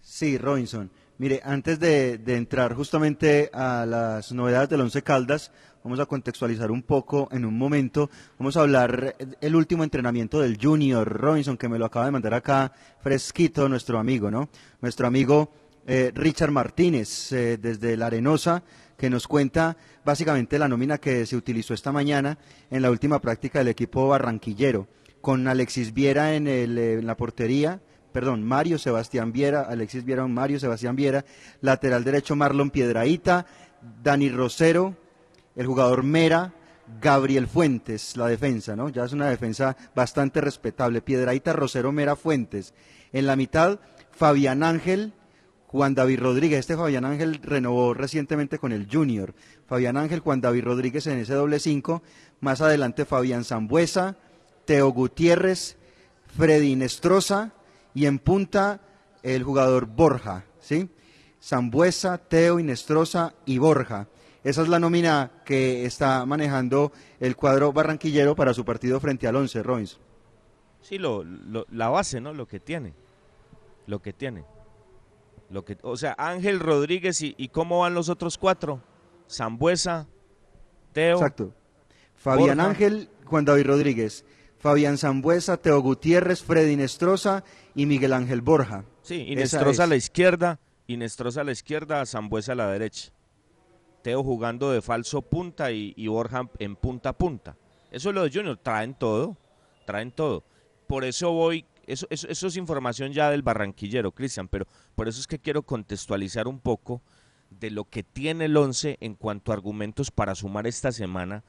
Sí, Robinson. Mire, antes de, entrar justamente a las novedades del Once Caldas, vamos a contextualizar un poco en un momento. Vamos a hablar el último entrenamiento del Junior Robinson, que me lo acaba de mandar acá fresquito nuestro amigo, ¿no? Nuestro amigo eh, Richard Martínez eh, desde La Arenosa, que nos cuenta básicamente la nómina que se utilizó esta mañana en la última práctica del equipo barranquillero, con Alexis Viera en, el, eh, la portería, perdón, Mario Sebastián Viera, Alexis Viera, Mario Sebastián Viera, lateral derecho Marlon Piedraíta, Dani Rosero, el jugador Mera, Gabriel Fuentes, la defensa, ¿no? Ya es una defensa bastante respetable. Piedraíta, Rosero, Mera, Fuentes. En la mitad, Fabián Ángel, Juan David Rodríguez. Este Fabián Ángel renovó recientemente con el Junior. Fabián Ángel, Juan David Rodríguez en ese doble cinco. Más adelante, Fabián Zambuesa, Teo Gutiérrez, Freddy Nestroza y en punta el jugador Borja, ¿sí? Zambuesa, Teo, Inestrosa y Borja. Esa es la nómina que está manejando el cuadro barranquillero para su partido frente al Once, Royce. Sí, lo, lo- la base, ¿no? Lo que tiene. Lo que tiene. Lo que, o sea, Ángel Rodríguez y, y cómo van los otros cuatro. Zambuesa, Teo. Exacto. Fabián Borja. Ángel, Juan David Rodríguez, Fabián Zambuesa, Teo Gutiérrez, Freddy Nestroza y Miguel Ángel Borja. Sí, Esa Inestrosa a es. la izquierda, Inestrosa a la izquierda, Zambuesa a la derecha. Teo jugando de falso punta y, Borja en punta a punta. Eso es lo de Junior, traen todo, traen todo. Por eso voy, eso, eso, eso es información ya del barranquillero, Cristian, pero por eso es que quiero contextualizar un poco de lo que tiene el 11 en cuanto a argumentos para sumar esta semana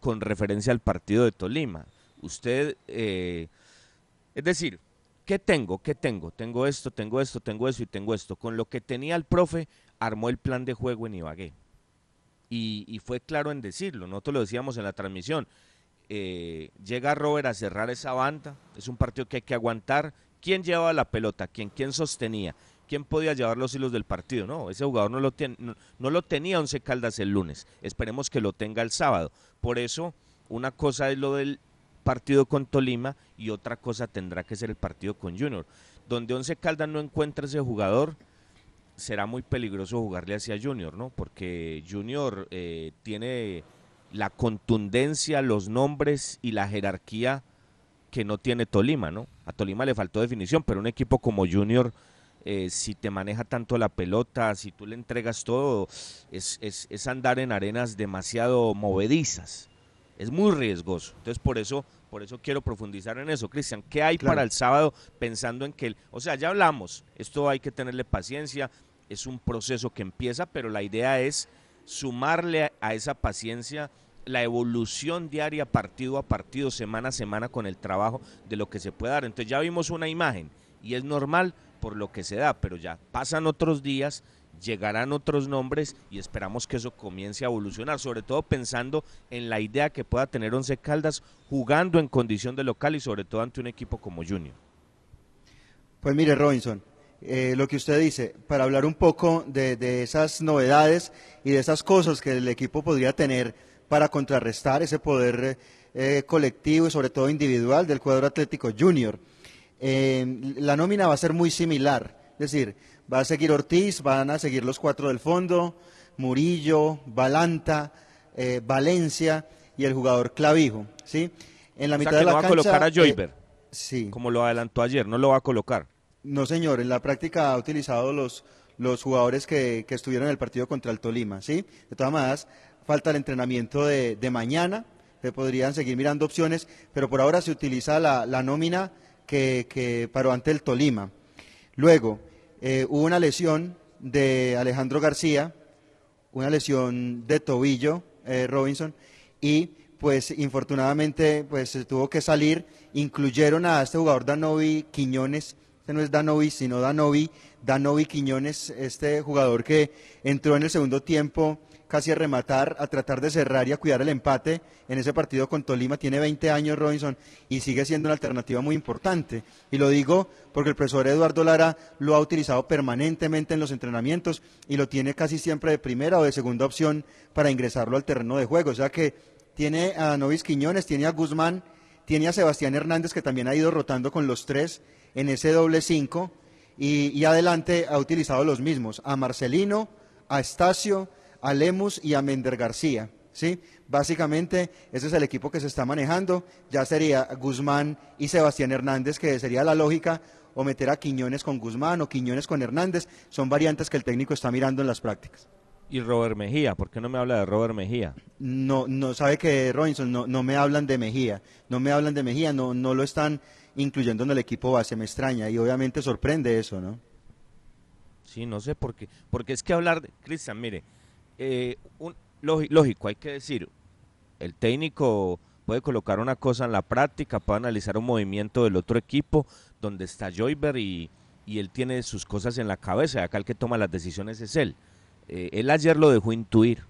con referencia al partido de Tolima. Usted, eh, es decir, ¿qué tengo? ¿Qué tengo? Tengo esto, tengo esto, tengo esto y tengo esto. Con lo que tenía el profe, armó el plan de juego en Ibagué. Y, y fue claro en decirlo, nosotros lo decíamos en la transmisión. Eh, llega Robert a cerrar esa banda, es un partido que hay que aguantar. ¿Quién llevaba la pelota? ¿Quién, quién sostenía? ¿Quién podía llevar los hilos del partido? No, ese jugador no lo, ten- no, no lo tenía Once Caldas el lunes. Esperemos que lo tenga el sábado. Por eso, una cosa es lo del partido con Tolima y otra cosa tendrá que ser el partido con Junior. Donde Once Caldas no encuentra ese jugador, será muy peligroso jugarle hacia Junior, ¿no? Porque Junior eh, tiene la contundencia, los nombres y la jerarquía que no tiene Tolima, ¿no? A Tolima le faltó definición, pero un equipo como Junior, eh, si te maneja tanto la pelota, si tú le entregas todo, es, es- es andar en arenas demasiado movedizas. Es muy riesgoso. Entonces, por eso, por eso quiero profundizar en eso. Cristian, ¿qué hay Claro. para el sábado pensando en que, el- o sea, ya hablamos, esto hay que tenerle paciencia, es un proceso que empieza, pero la idea es sumarle a, esa paciencia la evolución diaria, partido a partido, semana a semana con el trabajo de lo que se puede dar. Entonces ya vimos una imagen y es normal por lo que se da, pero ya pasan otros días, llegarán otros nombres y esperamos que eso comience a evolucionar, sobre todo pensando en la idea que pueda tener Once Caldas jugando en condición de local y sobre todo ante un equipo como Junior. Pues mire, Robinson, eh, lo que usted dice, para hablar un poco de, de esas novedades y de esas cosas que el equipo podría tener para contrarrestar ese poder eh, colectivo y sobre todo individual del cuadro Atlético Junior. Eh, la nómina va a ser muy similar, es decir, va a seguir Ortiz, van a seguir los cuatro del fondo, Murillo, Balanta, eh, Valencia y el jugador Clavijo, ¿sí? En la O sea mitad que de no la va a colocar a Joyver, sí. como lo adelantó ayer, no lo va a colocar. No, señor, en la práctica ha utilizado los, los jugadores que, que estuvieron en el partido contra el Tolima, ¿sí? De todas maneras, falta el entrenamiento de, de mañana, se podrían seguir mirando opciones, pero por ahora se utiliza la, la nómina que, que paró ante el Tolima. Luego, eh, hubo una lesión de Alejandro García, una lesión de tobillo, eh, Robinson, y pues infortunadamente pues se tuvo que salir, incluyeron a este jugador Danovi Quiñones, este no es Danovi, sino Danovi, Danovi Quiñones, este jugador que entró en el segundo tiempo casi a rematar, a tratar de cerrar y a cuidar el empate en ese partido con Tolima. Tiene 20 años Robinson y sigue siendo una alternativa muy importante. Y lo digo porque el profesor Eduardo Lara lo ha utilizado permanentemente en los entrenamientos y lo tiene casi siempre de primera o de segunda opción para ingresarlo al terreno de juego. O sea que tiene a Novis Quiñones, tiene a Guzmán, tiene a Sebastián Hernández que también ha ido rotando con los tres en ese doble cinco y, y adelante ha utilizado los mismos, a Marcelino, a Estacio, a Lemus y a Mender García. ¿sí? Básicamente, ese es el equipo que se está manejando. Ya sería Guzmán y Sebastián Hernández, que sería la lógica, o meter a Quiñones con Guzmán o Quiñones con Hernández. Son variantes que el técnico está mirando en las prácticas. Y Robert Mejía, ¿por qué no me habla de Robert Mejía? No, no sabe que Robinson, no, no me hablan de Mejía, no me hablan de Mejía, no, no lo están incluyendo en el equipo base, me extraña y obviamente sorprende eso, ¿no? Sí, no sé por qué, porque es que hablar, de, Cristian, mire, eh, un, lógico, hay que decir, el técnico puede colocar una cosa en la práctica, puede analizar un movimiento del otro equipo donde está Joyber y, y él tiene sus cosas en la cabeza, acá el que toma las decisiones es él. Eh, él ayer lo dejó intuir,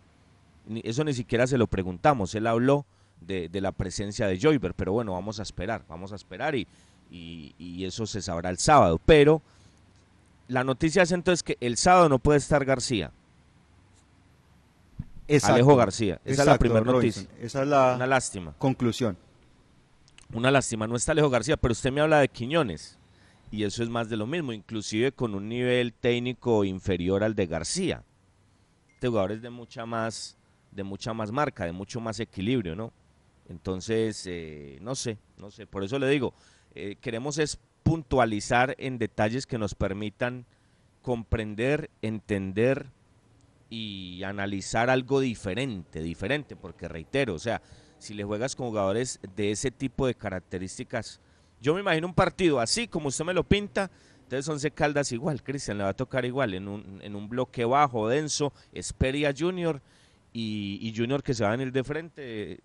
eso ni siquiera se lo preguntamos, él habló de, la presencia de Joyber, pero bueno, vamos a esperar, vamos a esperar y, y, eso se sabrá el sábado. Pero la noticia es entonces que el sábado no puede estar García. Alejo García, esa es la primera noticia. Esa es la Una lástima. conclusión. Una lástima, no está Alejo García, pero usted me habla de Quiñones y eso es más de lo mismo, inclusive con un nivel técnico inferior al de García. Este jugador es de mucha más, de mucha más marca, de mucho más equilibrio, ¿no? Entonces, eh, no sé, no sé, por eso le digo, eh, queremos es puntualizar en detalles que nos permitan comprender, entender y analizar algo diferente, diferente, porque reitero, o sea, si le juegas con jugadores de ese tipo de características, yo me imagino un partido así como usted me lo pinta, entonces Once Caldas igual, Cristian le va a tocar igual, en un, en un bloque bajo, denso, Esperia Junior y, y Junior que se va a venir de frente,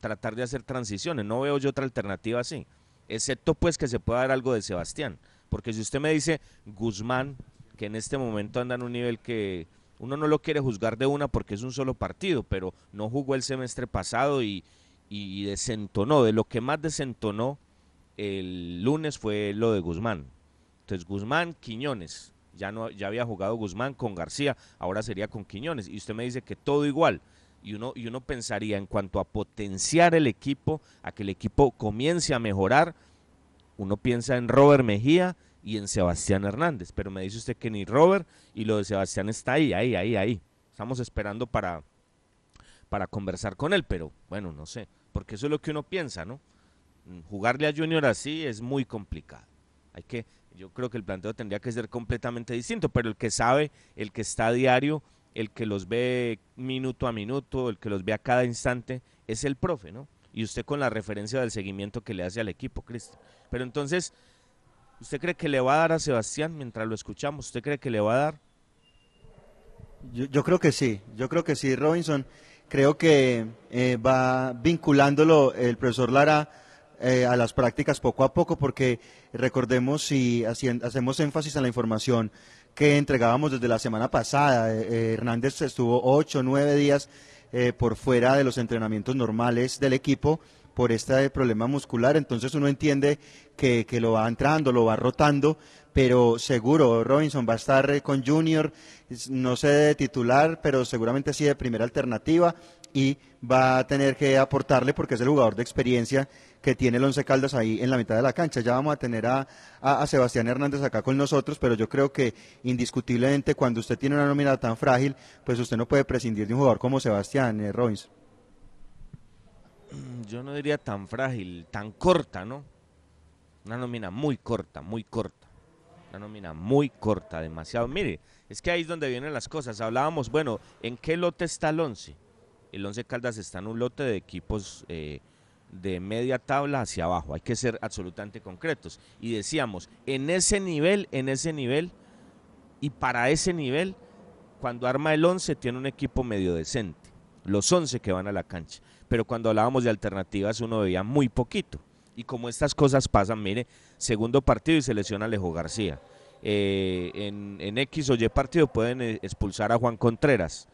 tratar de hacer transiciones, no veo yo otra alternativa así, excepto pues que se pueda dar algo de Sebastián, porque si usted me dice Guzmán, que en este momento anda en un nivel que uno no lo quiere juzgar de una porque es un solo partido, pero no jugó el semestre pasado y, y desentonó. De lo que más desentonó el lunes fue lo de Guzmán. Entonces Guzmán, Quiñones. Ya, no, ya había jugado Guzmán con García, ahora sería con Quiñones. Y usted me dice que todo igual. Y uno, y uno pensaría en cuanto a potenciar el equipo, a que el equipo comience a mejorar, uno piensa en Robert Mejía y en Sebastián Hernández. Pero me dice usted que ni Robert y lo de Sebastián está ahí, ahí, ahí, ahí. Estamos esperando para, para conversar con él, pero bueno, no sé. Porque eso es lo que uno piensa, ¿no? Mm, jugarle a Junior así es muy complicado. Hay que, yo creo que el planteo tendría que ser completamente distinto, pero el que sabe, el que está a diario, el que los ve minuto a minuto, el que los ve a cada instante, es el profe, ¿no? Y usted con la referencia del seguimiento que le hace al equipo, Cristian. Pero entonces, ¿Usted cree que le va a dar a Sebastián mientras lo escuchamos? ¿Usted cree que le va a dar? Yo, creo que sí, yo creo que sí, Robinson. Creo que eh, va vinculándolo el profesor Lara eh, a las prácticas poco a poco, porque recordemos y hacemos énfasis en la información que entregábamos desde la semana pasada. Eh, Hernández estuvo ocho, nueve días por fuera de los entrenamientos normales del equipo por este problema muscular, entonces uno entiende que, que, lo va entrando, lo va rotando, pero seguro Robinson va a estar eh, con Junior, no sé de titular, pero seguramente sí de primera alternativa y va a tener que aportarle porque es el jugador de experiencia que tiene el Once Caldas ahí en la mitad de la cancha. Ya vamos a tener a, a, Sebastián Hernández acá con nosotros, pero yo creo que indiscutiblemente cuando usted tiene una nómina tan frágil, pues usted no puede prescindir de un jugador como Sebastián eh. Mm, yo no diría tan frágil, tan corta, ¿no? Una nómina muy corta, muy corta. Una nómina muy corta, demasiado. Mire, es que ahí es donde vienen las cosas. Hablábamos, bueno, ¿en qué lote está el 11? El 11 Caldas está en un lote de equipos eh, de media tabla hacia abajo. Hay que ser absolutamente concretos. Y decíamos, en ese nivel, en ese nivel, y para ese nivel, cuando arma el 11 tiene un equipo medio decente. Los 11 que van a la cancha pero cuando hablábamos de alternativas uno veía muy poquito. Y como estas cosas pasan, mire, segundo partido y se lesiona Alejo García. Eh, en, X o Y partido pueden eh, expulsar a Juan Contreras,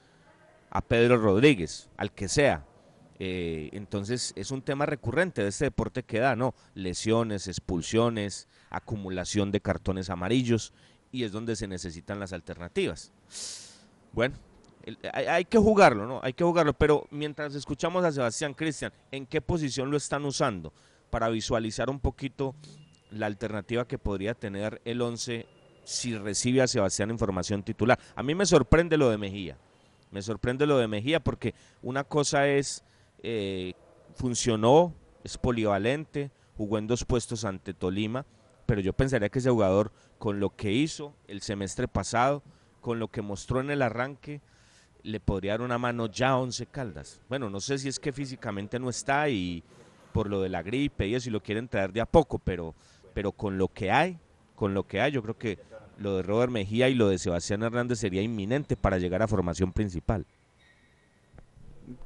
a Pedro Rodríguez, al que sea. Eh, entonces es un tema recurrente de este deporte que da, ¿no? Lesiones, expulsiones, acumulación de cartones amarillos y es donde se necesitan las alternativas. Bueno, hay, que jugarlo, ¿no? Hay que jugarlo, pero mientras escuchamos a Sebastián Cristian, ¿en qué posición lo están usando? Para visualizar un poquito la alternativa que podría tener el 11 si recibe a Sebastián en formación titular. A mí me sorprende lo de Mejía. Me sorprende lo de Mejía porque una cosa es, eh, funcionó, es polivalente, jugó en dos puestos ante Tolima, pero yo pensaría que ese jugador, con lo que hizo el semestre pasado, con lo que mostró en el arranque, le podría dar una mano ya a Once Caldas. Bueno, no sé si es que físicamente no está y por lo de la gripe y eso, y lo quieren traer de a poco, pero, pero con lo que hay, con lo que hay, yo creo que lo de Robert Mejía y lo de Sebastián Hernández sería inminente para llegar a formación principal.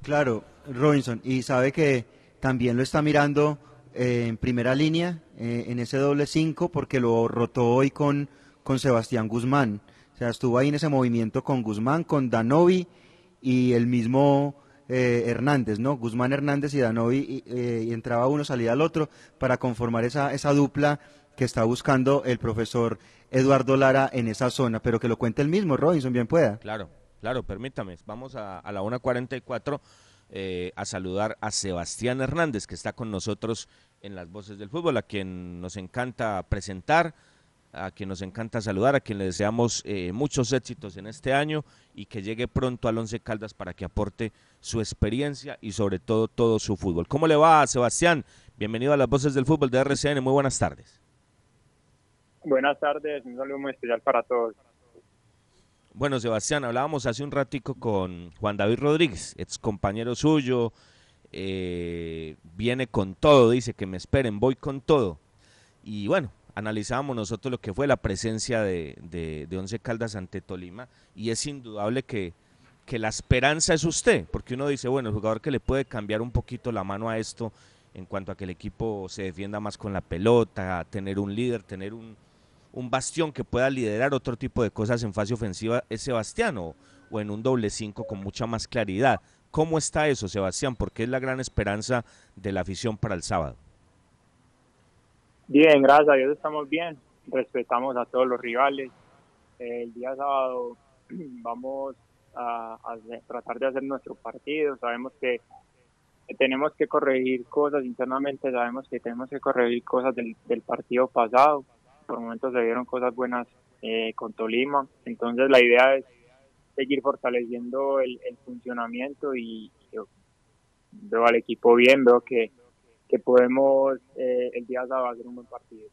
Claro, Robinson, y sabe que también lo está mirando eh, en primera línea, eh, en ese doble cinco, porque lo rotó hoy con, con Sebastián Guzmán. O sea, estuvo ahí en ese movimiento con Guzmán, con Danovi y el mismo eh, Hernández, ¿no? Guzmán Hernández y Danovi, y, eh, y entraba uno, salía el otro, para conformar esa, esa dupla que está buscando el profesor Eduardo Lara en esa zona, pero que lo cuente el mismo, Robinson, bien pueda. Claro, claro, permítame, vamos a, a la 1.44 eh, a saludar a Sebastián Hernández, que está con nosotros en las voces del fútbol, a quien nos encanta presentar, a quien nos encanta saludar, a quien le deseamos eh, muchos éxitos en este año y que llegue pronto al Once Caldas para que aporte su experiencia y sobre todo todo su fútbol. ¿Cómo le va, Sebastián? Bienvenido a las voces del fútbol de RCN, muy buenas tardes. Buenas tardes, un saludo muy especial para todos. Bueno, Sebastián, hablábamos hace un ratico con Juan David Rodríguez, ex compañero suyo, eh, viene con todo, dice que me esperen, voy con todo. Y bueno, analizábamos nosotros lo que fue la presencia de, de, de Once Caldas ante Tolima y es indudable que, que la esperanza es usted, porque uno dice, bueno, el jugador que le puede cambiar un poquito la mano a esto en cuanto a que el equipo se defienda más con la pelota, tener un líder, tener un, un bastión que pueda liderar otro tipo de cosas en fase ofensiva es Sebastián o, o en un doble cinco con mucha más claridad. ¿Cómo está eso, Sebastián? Porque es la gran esperanza de la afición para el sábado. Bien, gracias a Dios estamos bien. Respetamos a todos los rivales. El día sábado vamos a, tratar de hacer nuestro partido. Sabemos que, tenemos que corregir cosas internamente. Sabemos que tenemos que corregir cosas del partido pasado. Por momentos se vieron cosas buenas eh, con Tolima. Entonces la idea es seguir fortaleciendo el, el funcionamiento y yo veo al equipo bien, veo que, que podemos eh, el día sábado hacer un buen partido.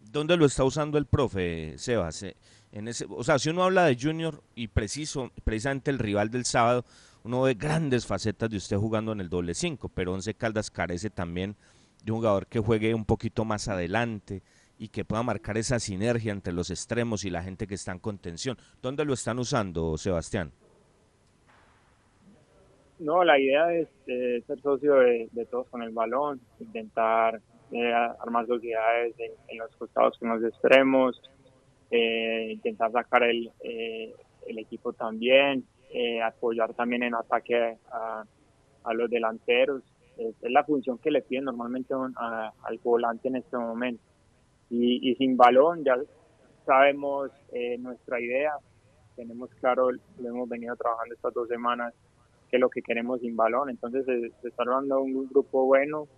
¿Dónde lo está usando el profe, Sebas? Eh, En ese, o sea, si uno habla de Junior y preciso, precisamente el rival del sábado, uno ve grandes facetas de usted jugando en el doble 5, pero Once Caldas carece también de un jugador que juegue un poquito más adelante y que pueda marcar esa sinergia entre los extremos y la gente que está en contención. ¿Dónde lo están usando, Sebastián? No, la idea es eh, ser socio de, todos con el balón, intentar eh, armar sociedades en, en los costados con los extremos, eh, intentar sacar el, eh, el equipo también, apoyar también en ataque a, a los delanteros. Es, es la función que le piden normalmente a- al volante en este momento. Y, y sin balón ya sabemos eh, nuestra idea, tenemos claro, lo hemos venido trabajando estas dos semanas, que es lo que queremos sin balón. Entonces se, está armando un grupo bueno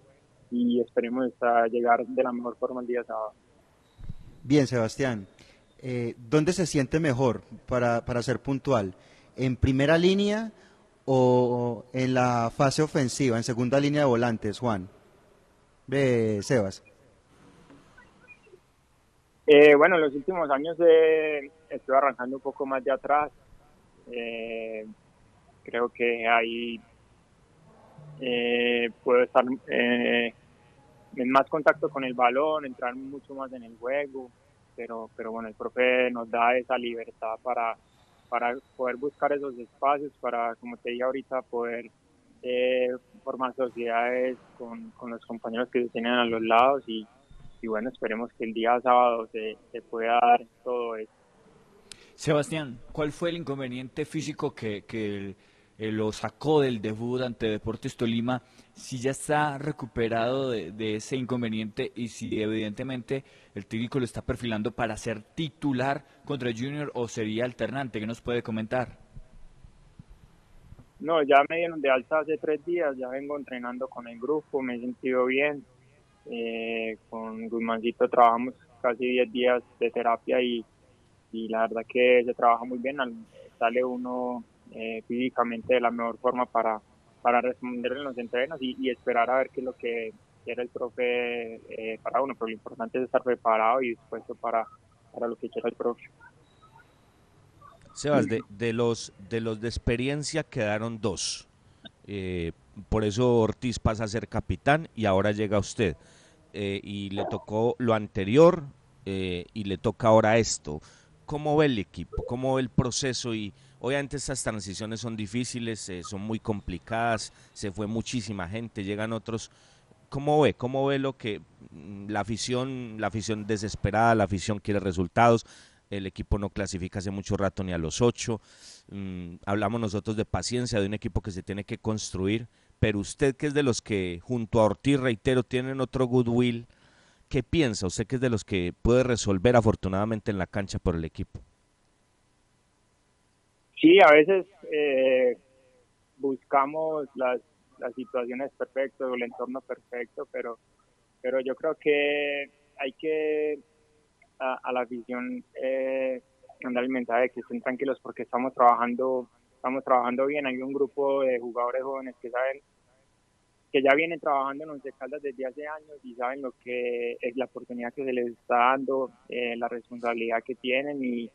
y esperemos llegar de la mejor forma el día sábado. Bien, Sebastián. Eh, ¿Dónde se siente mejor para, para ser puntual? ¿En primera línea o en la fase ofensiva, en segunda línea de volantes, Juan? Ve, Sebas. Eh, bueno, en los últimos años eh, estoy arrancando un poco más de atrás. Eh, creo que ahí eh, puedo estar eh, en más contacto con el balón, entrar mucho más en el juego, pero, pero bueno, el profe nos da esa libertad para, para poder buscar esos espacios, para, como te dije ahorita, poder eh, formar sociedades con, con los compañeros que se tienen a los lados y, y bueno, esperemos que el día sábado se, se pueda dar todo eso. Sebastián, ¿cuál fue el inconveniente físico que, que el- eh, lo sacó del debut ante Deportes Tolima? Si ya está recuperado de, de ese inconveniente y si evidentemente el técnico lo está perfilando para ser titular contra Junior o sería alternante, ¿qué nos puede comentar? No, ya me dieron de alta hace tres días, ya vengo entrenando con el grupo, me he sentido bien. Eh, con Guzmancito trabajamos casi 10 días de terapia y, la verdad que se trabaja muy bien, al- sale uno eh, físicamente de la mejor forma para, para responder en los entrenos y, y esperar a ver qué es lo que quiere el profe eh, para uno, pero lo importante es estar preparado y dispuesto para, para lo que quiera el profe. Sebas, de, de los de los de experiencia quedaron dos. Eh, por eso Ortiz pasa a ser capitán y ahora llega usted. Eh, y le tocó lo anterior eh, y le toca ahora esto. ¿Cómo ve el equipo? ¿Cómo ve el proceso? Y obviamente estas transiciones son difíciles, eh, son muy complicadas, se fue muchísima gente, llegan otros. ¿Cómo ve? ¿Cómo ve lo que mm, la afición, la afición desesperada, la afición quiere resultados? El equipo no clasifica hace mucho rato ni a los ocho. Mm, hablamos nosotros de paciencia, de un equipo que se tiene que construir, pero usted que es de los que junto a Ortiz, reitero, tienen otro goodwill, ¿qué piensa? Usted que es de los que puede resolver afortunadamente en la cancha por el equipo. Sí, a veces eh, buscamos las, las situaciones perfectas o el entorno perfecto, pero, pero yo creo que hay que a, la afición eh, mandar el mensaje de que estén tranquilos porque estamos trabajando estamos trabajando bien. Hay un grupo de jugadores jóvenes que saben que ya vienen trabajando en Once Caldas desde hace años y saben lo que es la oportunidad que se les está dando, eh, la responsabilidad que tienen y,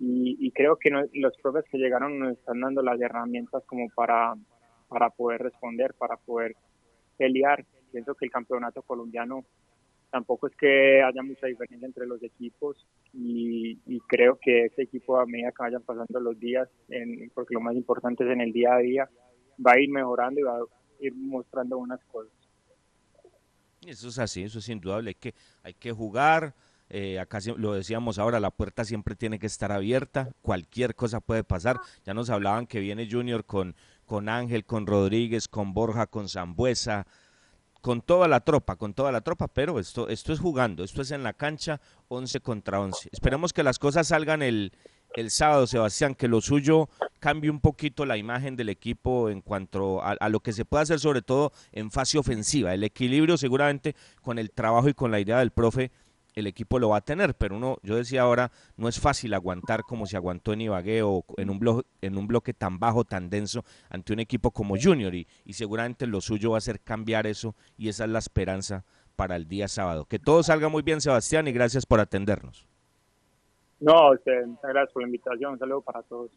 y, creo que los profes que llegaron nos están dando las herramientas como para, para poder responder, para poder pelear. Pienso que el campeonato colombiano tampoco es que haya mucha diferencia entre los equipos y, creo que este equipo a medida que vayan pasando los días, en- porque lo más importante es en el día a día, va a ir mejorando y va a ir mostrando unas cosas. Eso es así, eso es indudable. Hay que, hay que jugar. eh, acá lo decíamos ahora, la puerta siempre tiene que estar abierta. Cualquier cosa puede pasar. Ya nos hablaban que viene Junior con, con Ángel, con Rodríguez, con Borja, con Zambuesa, con toda la tropa, con toda la tropa. Pero esto, esto es jugando, esto es en la cancha 11 contra 11. Esperemos que las cosas salgan el, el sábado, Sebastián, que lo suyo cambie un poquito la imagen del equipo en cuanto a, a lo que se puede hacer, sobre todo en fase ofensiva. El equilibrio seguramente con el trabajo y con la idea del profe, el equipo lo va a tener, pero uno, yo decía ahora, no es fácil aguantar como se aguantó en Ibagué o en un, blo- en un bloque tan bajo, tan denso, ante un equipo como Junior, y, y seguramente lo suyo va a ser cambiar eso, y esa es la esperanza para el día sábado. Que todo salga muy bien, Sebastián, y gracias por atendernos. No, usted, gracias por la invitación. Un saludo para todos.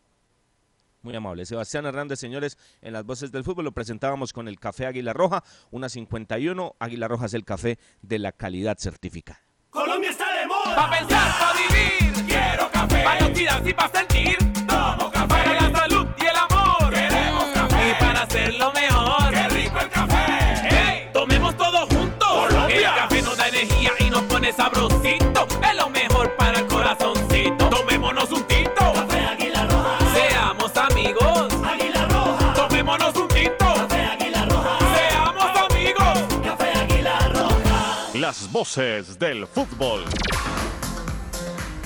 Muy amable. Sebastián Hernández, señores, en las voces del fútbol lo presentábamos con el café Águila Roja, una 51. Águila Roja es el café de la calidad certificada. Colombia está de moda. Pa' pensar, pa' vivir. Quiero café. Pa' activarse y pa' sentir. Tomo café. Para la salud y el amor. Queremos café. Y para hacerlo mejor. Qué rico el café. Hey, tomemos todo juntos. Colombia. El café nos da energía y nos pone sabrosito. Es lo mejor Las voces del fútbol.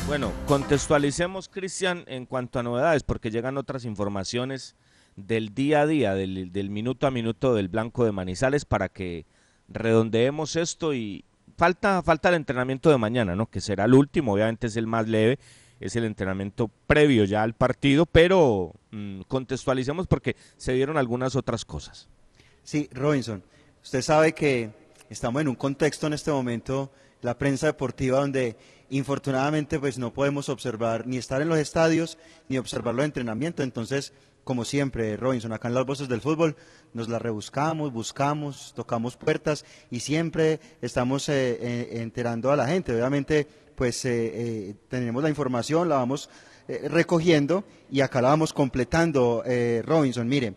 Bueno, contextualicemos, Cristian, en cuanto a novedades, porque llegan otras informaciones del día a día, del, del minuto a minuto del Blanco de Manizales, para que redondeemos esto y falta, falta el entrenamiento de mañana, ¿no? Que será el último, obviamente es el más leve, es el entrenamiento previo ya al partido, pero mm, contextualicemos porque se dieron algunas otras cosas. Sí, Robinson, usted sabe que estamos en un contexto en este momento, la prensa deportiva, donde infortunadamente pues no podemos observar ni estar en los estadios ni observar los entrenamientos. Entonces, como siempre, Robinson, acá en las voces del fútbol nos la rebuscamos, buscamos, tocamos puertas y siempre estamos eh, eh, enterando a la gente. Obviamente, pues eh, eh, tenemos la información, la vamos recogiendo y acá la vamos completando, Robinson. Mire,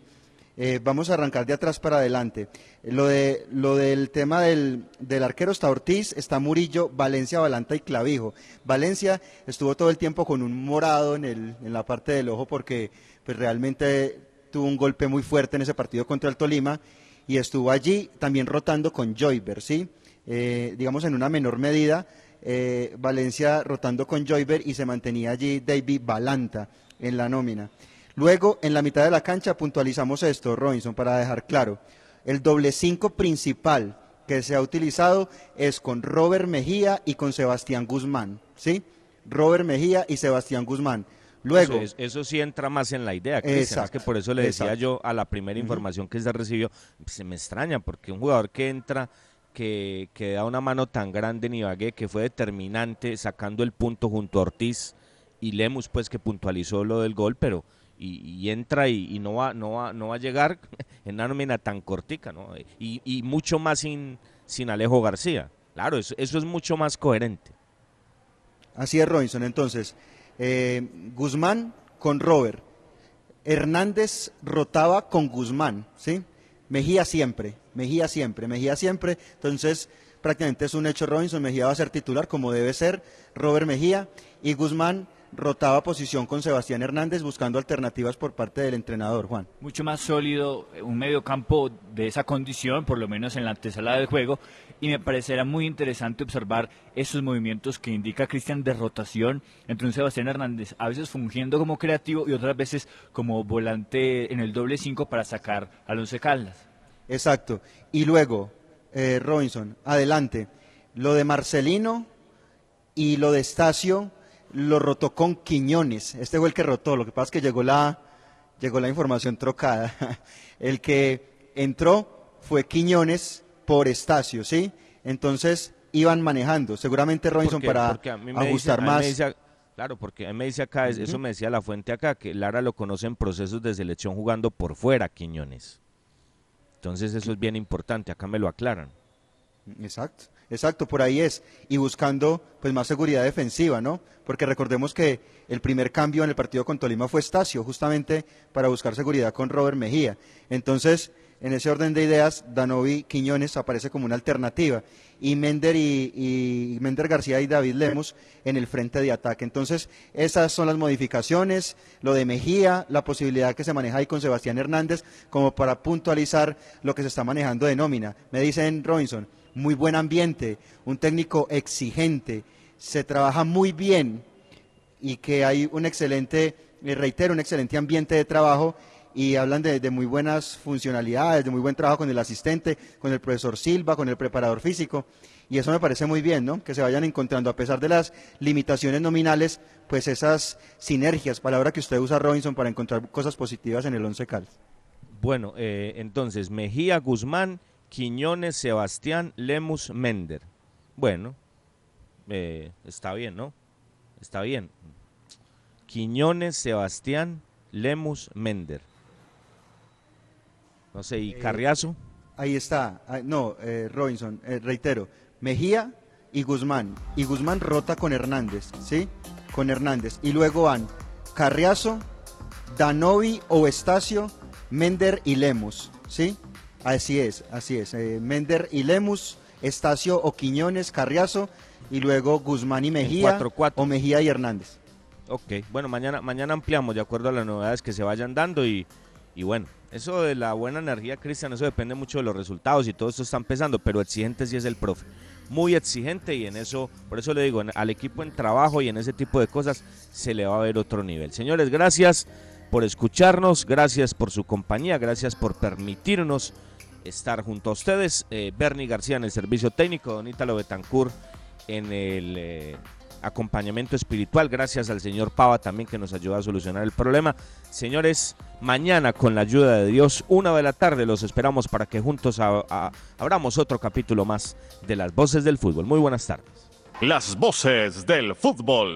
eh, vamos a arrancar de atrás para adelante. Lo, de, lo del tema del, del arquero está Ortiz, está Murillo, Valencia, Balanta y Clavijo. Valencia estuvo todo el tiempo con un morado en, el, en la parte del ojo porque pues, realmente tuvo un golpe muy fuerte en ese partido contra el Tolima y estuvo allí también rotando con Joyver, ¿sí? Eh, digamos en una menor medida, eh, Valencia rotando con Joyver y se mantenía allí David Balanta en la nómina. Luego, en la mitad de la cancha, puntualizamos esto, Robinson, para dejar claro. El doble cinco principal que se ha utilizado es con Robert Mejía y con Sebastián Guzmán, ¿sí? Robert Mejía y Sebastián Guzmán. Luego, eso, es- eso sí entra más en la idea, Cristian. Es que por eso le decía exacto. yo a la primera información que se recibió, se me extraña, porque un jugador que entra, que, que da una mano tan grande en Ibagué, que fue determinante sacando el punto junto a Ortiz y Lemus, pues que puntualizó lo del gol, pero y, entra y, no va, no va, no va a llegar en una nómina tan cortica, ¿no? Y, y mucho más sin, sin Alejo García. Claro, eso, eso es mucho más coherente. Así es, Robinson. Entonces, eh, Guzmán con Robert. Hernández rotaba con Guzmán, ¿sí? Mejía siempre, Mejía siempre, Mejía siempre. Entonces, prácticamente es un hecho Robinson. Mejía va a ser titular como debe ser. Robert Mejía. Y Guzmán rotaba posición con Sebastián Hernández buscando alternativas por parte del entrenador, Juan. mucho más sólido, eh, un medio campo de esa condición, por lo menos en la antesala del juego, y me parecerá muy interesante observar esos movimientos que indica Cristian de rotación entre un Sebastián Hernández, a veces fungiendo como creativo y otras veces como volante en el doble cinco para sacar al Once Caldas. Exacto. Y luego, eh, Robinson, adelante. Lo de Marcelino y lo de Estacio lo rotó con Quiñones. Este fue el que rotó. Lo que pasa es que llegó la, llegó la información trocada. El que entró fue Quiñones por Estacio, ¿sí? Entonces iban manejando. Seguramente Robinson Porque- para porque ajustar dice- más. dice- claro, porque a mí me dice acá, es- eso me decía la fuente acá, que Lara lo conoce en procesos de selección jugando por fuera, Quiñones. Entonces eso es bien importante, acá me lo aclaran. Exacto, exacto, por ahí es. Y buscando pues más seguridad defensiva, ¿no? Porque recordemos que el primer cambio en el partido con Tolima fue Estacio, justamente para buscar seguridad con Robert Mejía. Entonces, en ese orden de ideas, Danovi Quiñones aparece como una alternativa. Y Mender y, y Mender García y David Lemos en el frente de ataque. Entonces, esas son las modificaciones, lo de Mejía, la posibilidad que se maneja ahí con Sebastián Hernández, como para puntualizar lo que se está manejando de nómina. Me dicen Robinson, muy buen ambiente, un técnico exigente, se trabaja muy bien y que hay un excelente, eh, reitero, un excelente ambiente de trabajo y hablan de, muy buenas funcionalidades, de muy buen trabajo con el asistente, con el profesor Silva, con el preparador físico. Y eso me parece muy bien, ¿no? Que se vayan encontrando, a pesar de las limitaciones nominales, pues esas sinergias, palabra que usted usa, Robinson, para encontrar cosas positivas en el Once Caldas. Bueno, eh, entonces Mejía, Guzmán, Quiñones, Sebastián, Lemus, Mender. Bueno, eh, está bien, ¿no? Está bien. Quiñones, Sebastián, Lemus, Mender. No sé, ¿y Eh, Carriazo? Ahí está, ah, no, eh, Robinson, reitero, Mejía y Guzmán. Y Guzmán rota con Hernández, ¿sí? Con Hernández. Y luego van Carriazo, Danovi o Estacio, Mender y Lemus, ¿sí? Así es, así es. eh, Mender y Lemus, Estacio o Quiñones, Carriazo, y luego Guzmán y Mejía, 4-4. o Mejía y Hernández. Ok, bueno, mañana, mañana ampliamos de acuerdo a las novedades que se vayan dando y, y bueno, eso de la buena energía, Cristian, eso depende mucho de los resultados y todo esto está empezando, pero exigente sí es el profe. Muy exigente y en eso, por eso le digo, al equipo en trabajo y en ese tipo de cosas se le va a ver otro nivel. Señores, gracias por escucharnos, gracias por su compañía, gracias por permitirnos estar junto a ustedes. Eh, Bernie García en el servicio técnico, Don Ítalo Betancourt en el eh, acompañamiento espiritual. Gracias al señor Pava también que nos ayuda a solucionar el problema. Señores, mañana con la ayuda de Dios, una de la tarde, los esperamos para que juntos abramos otro capítulo más de las voces del fútbol. Muy buenas tardes. Las voces del fútbol.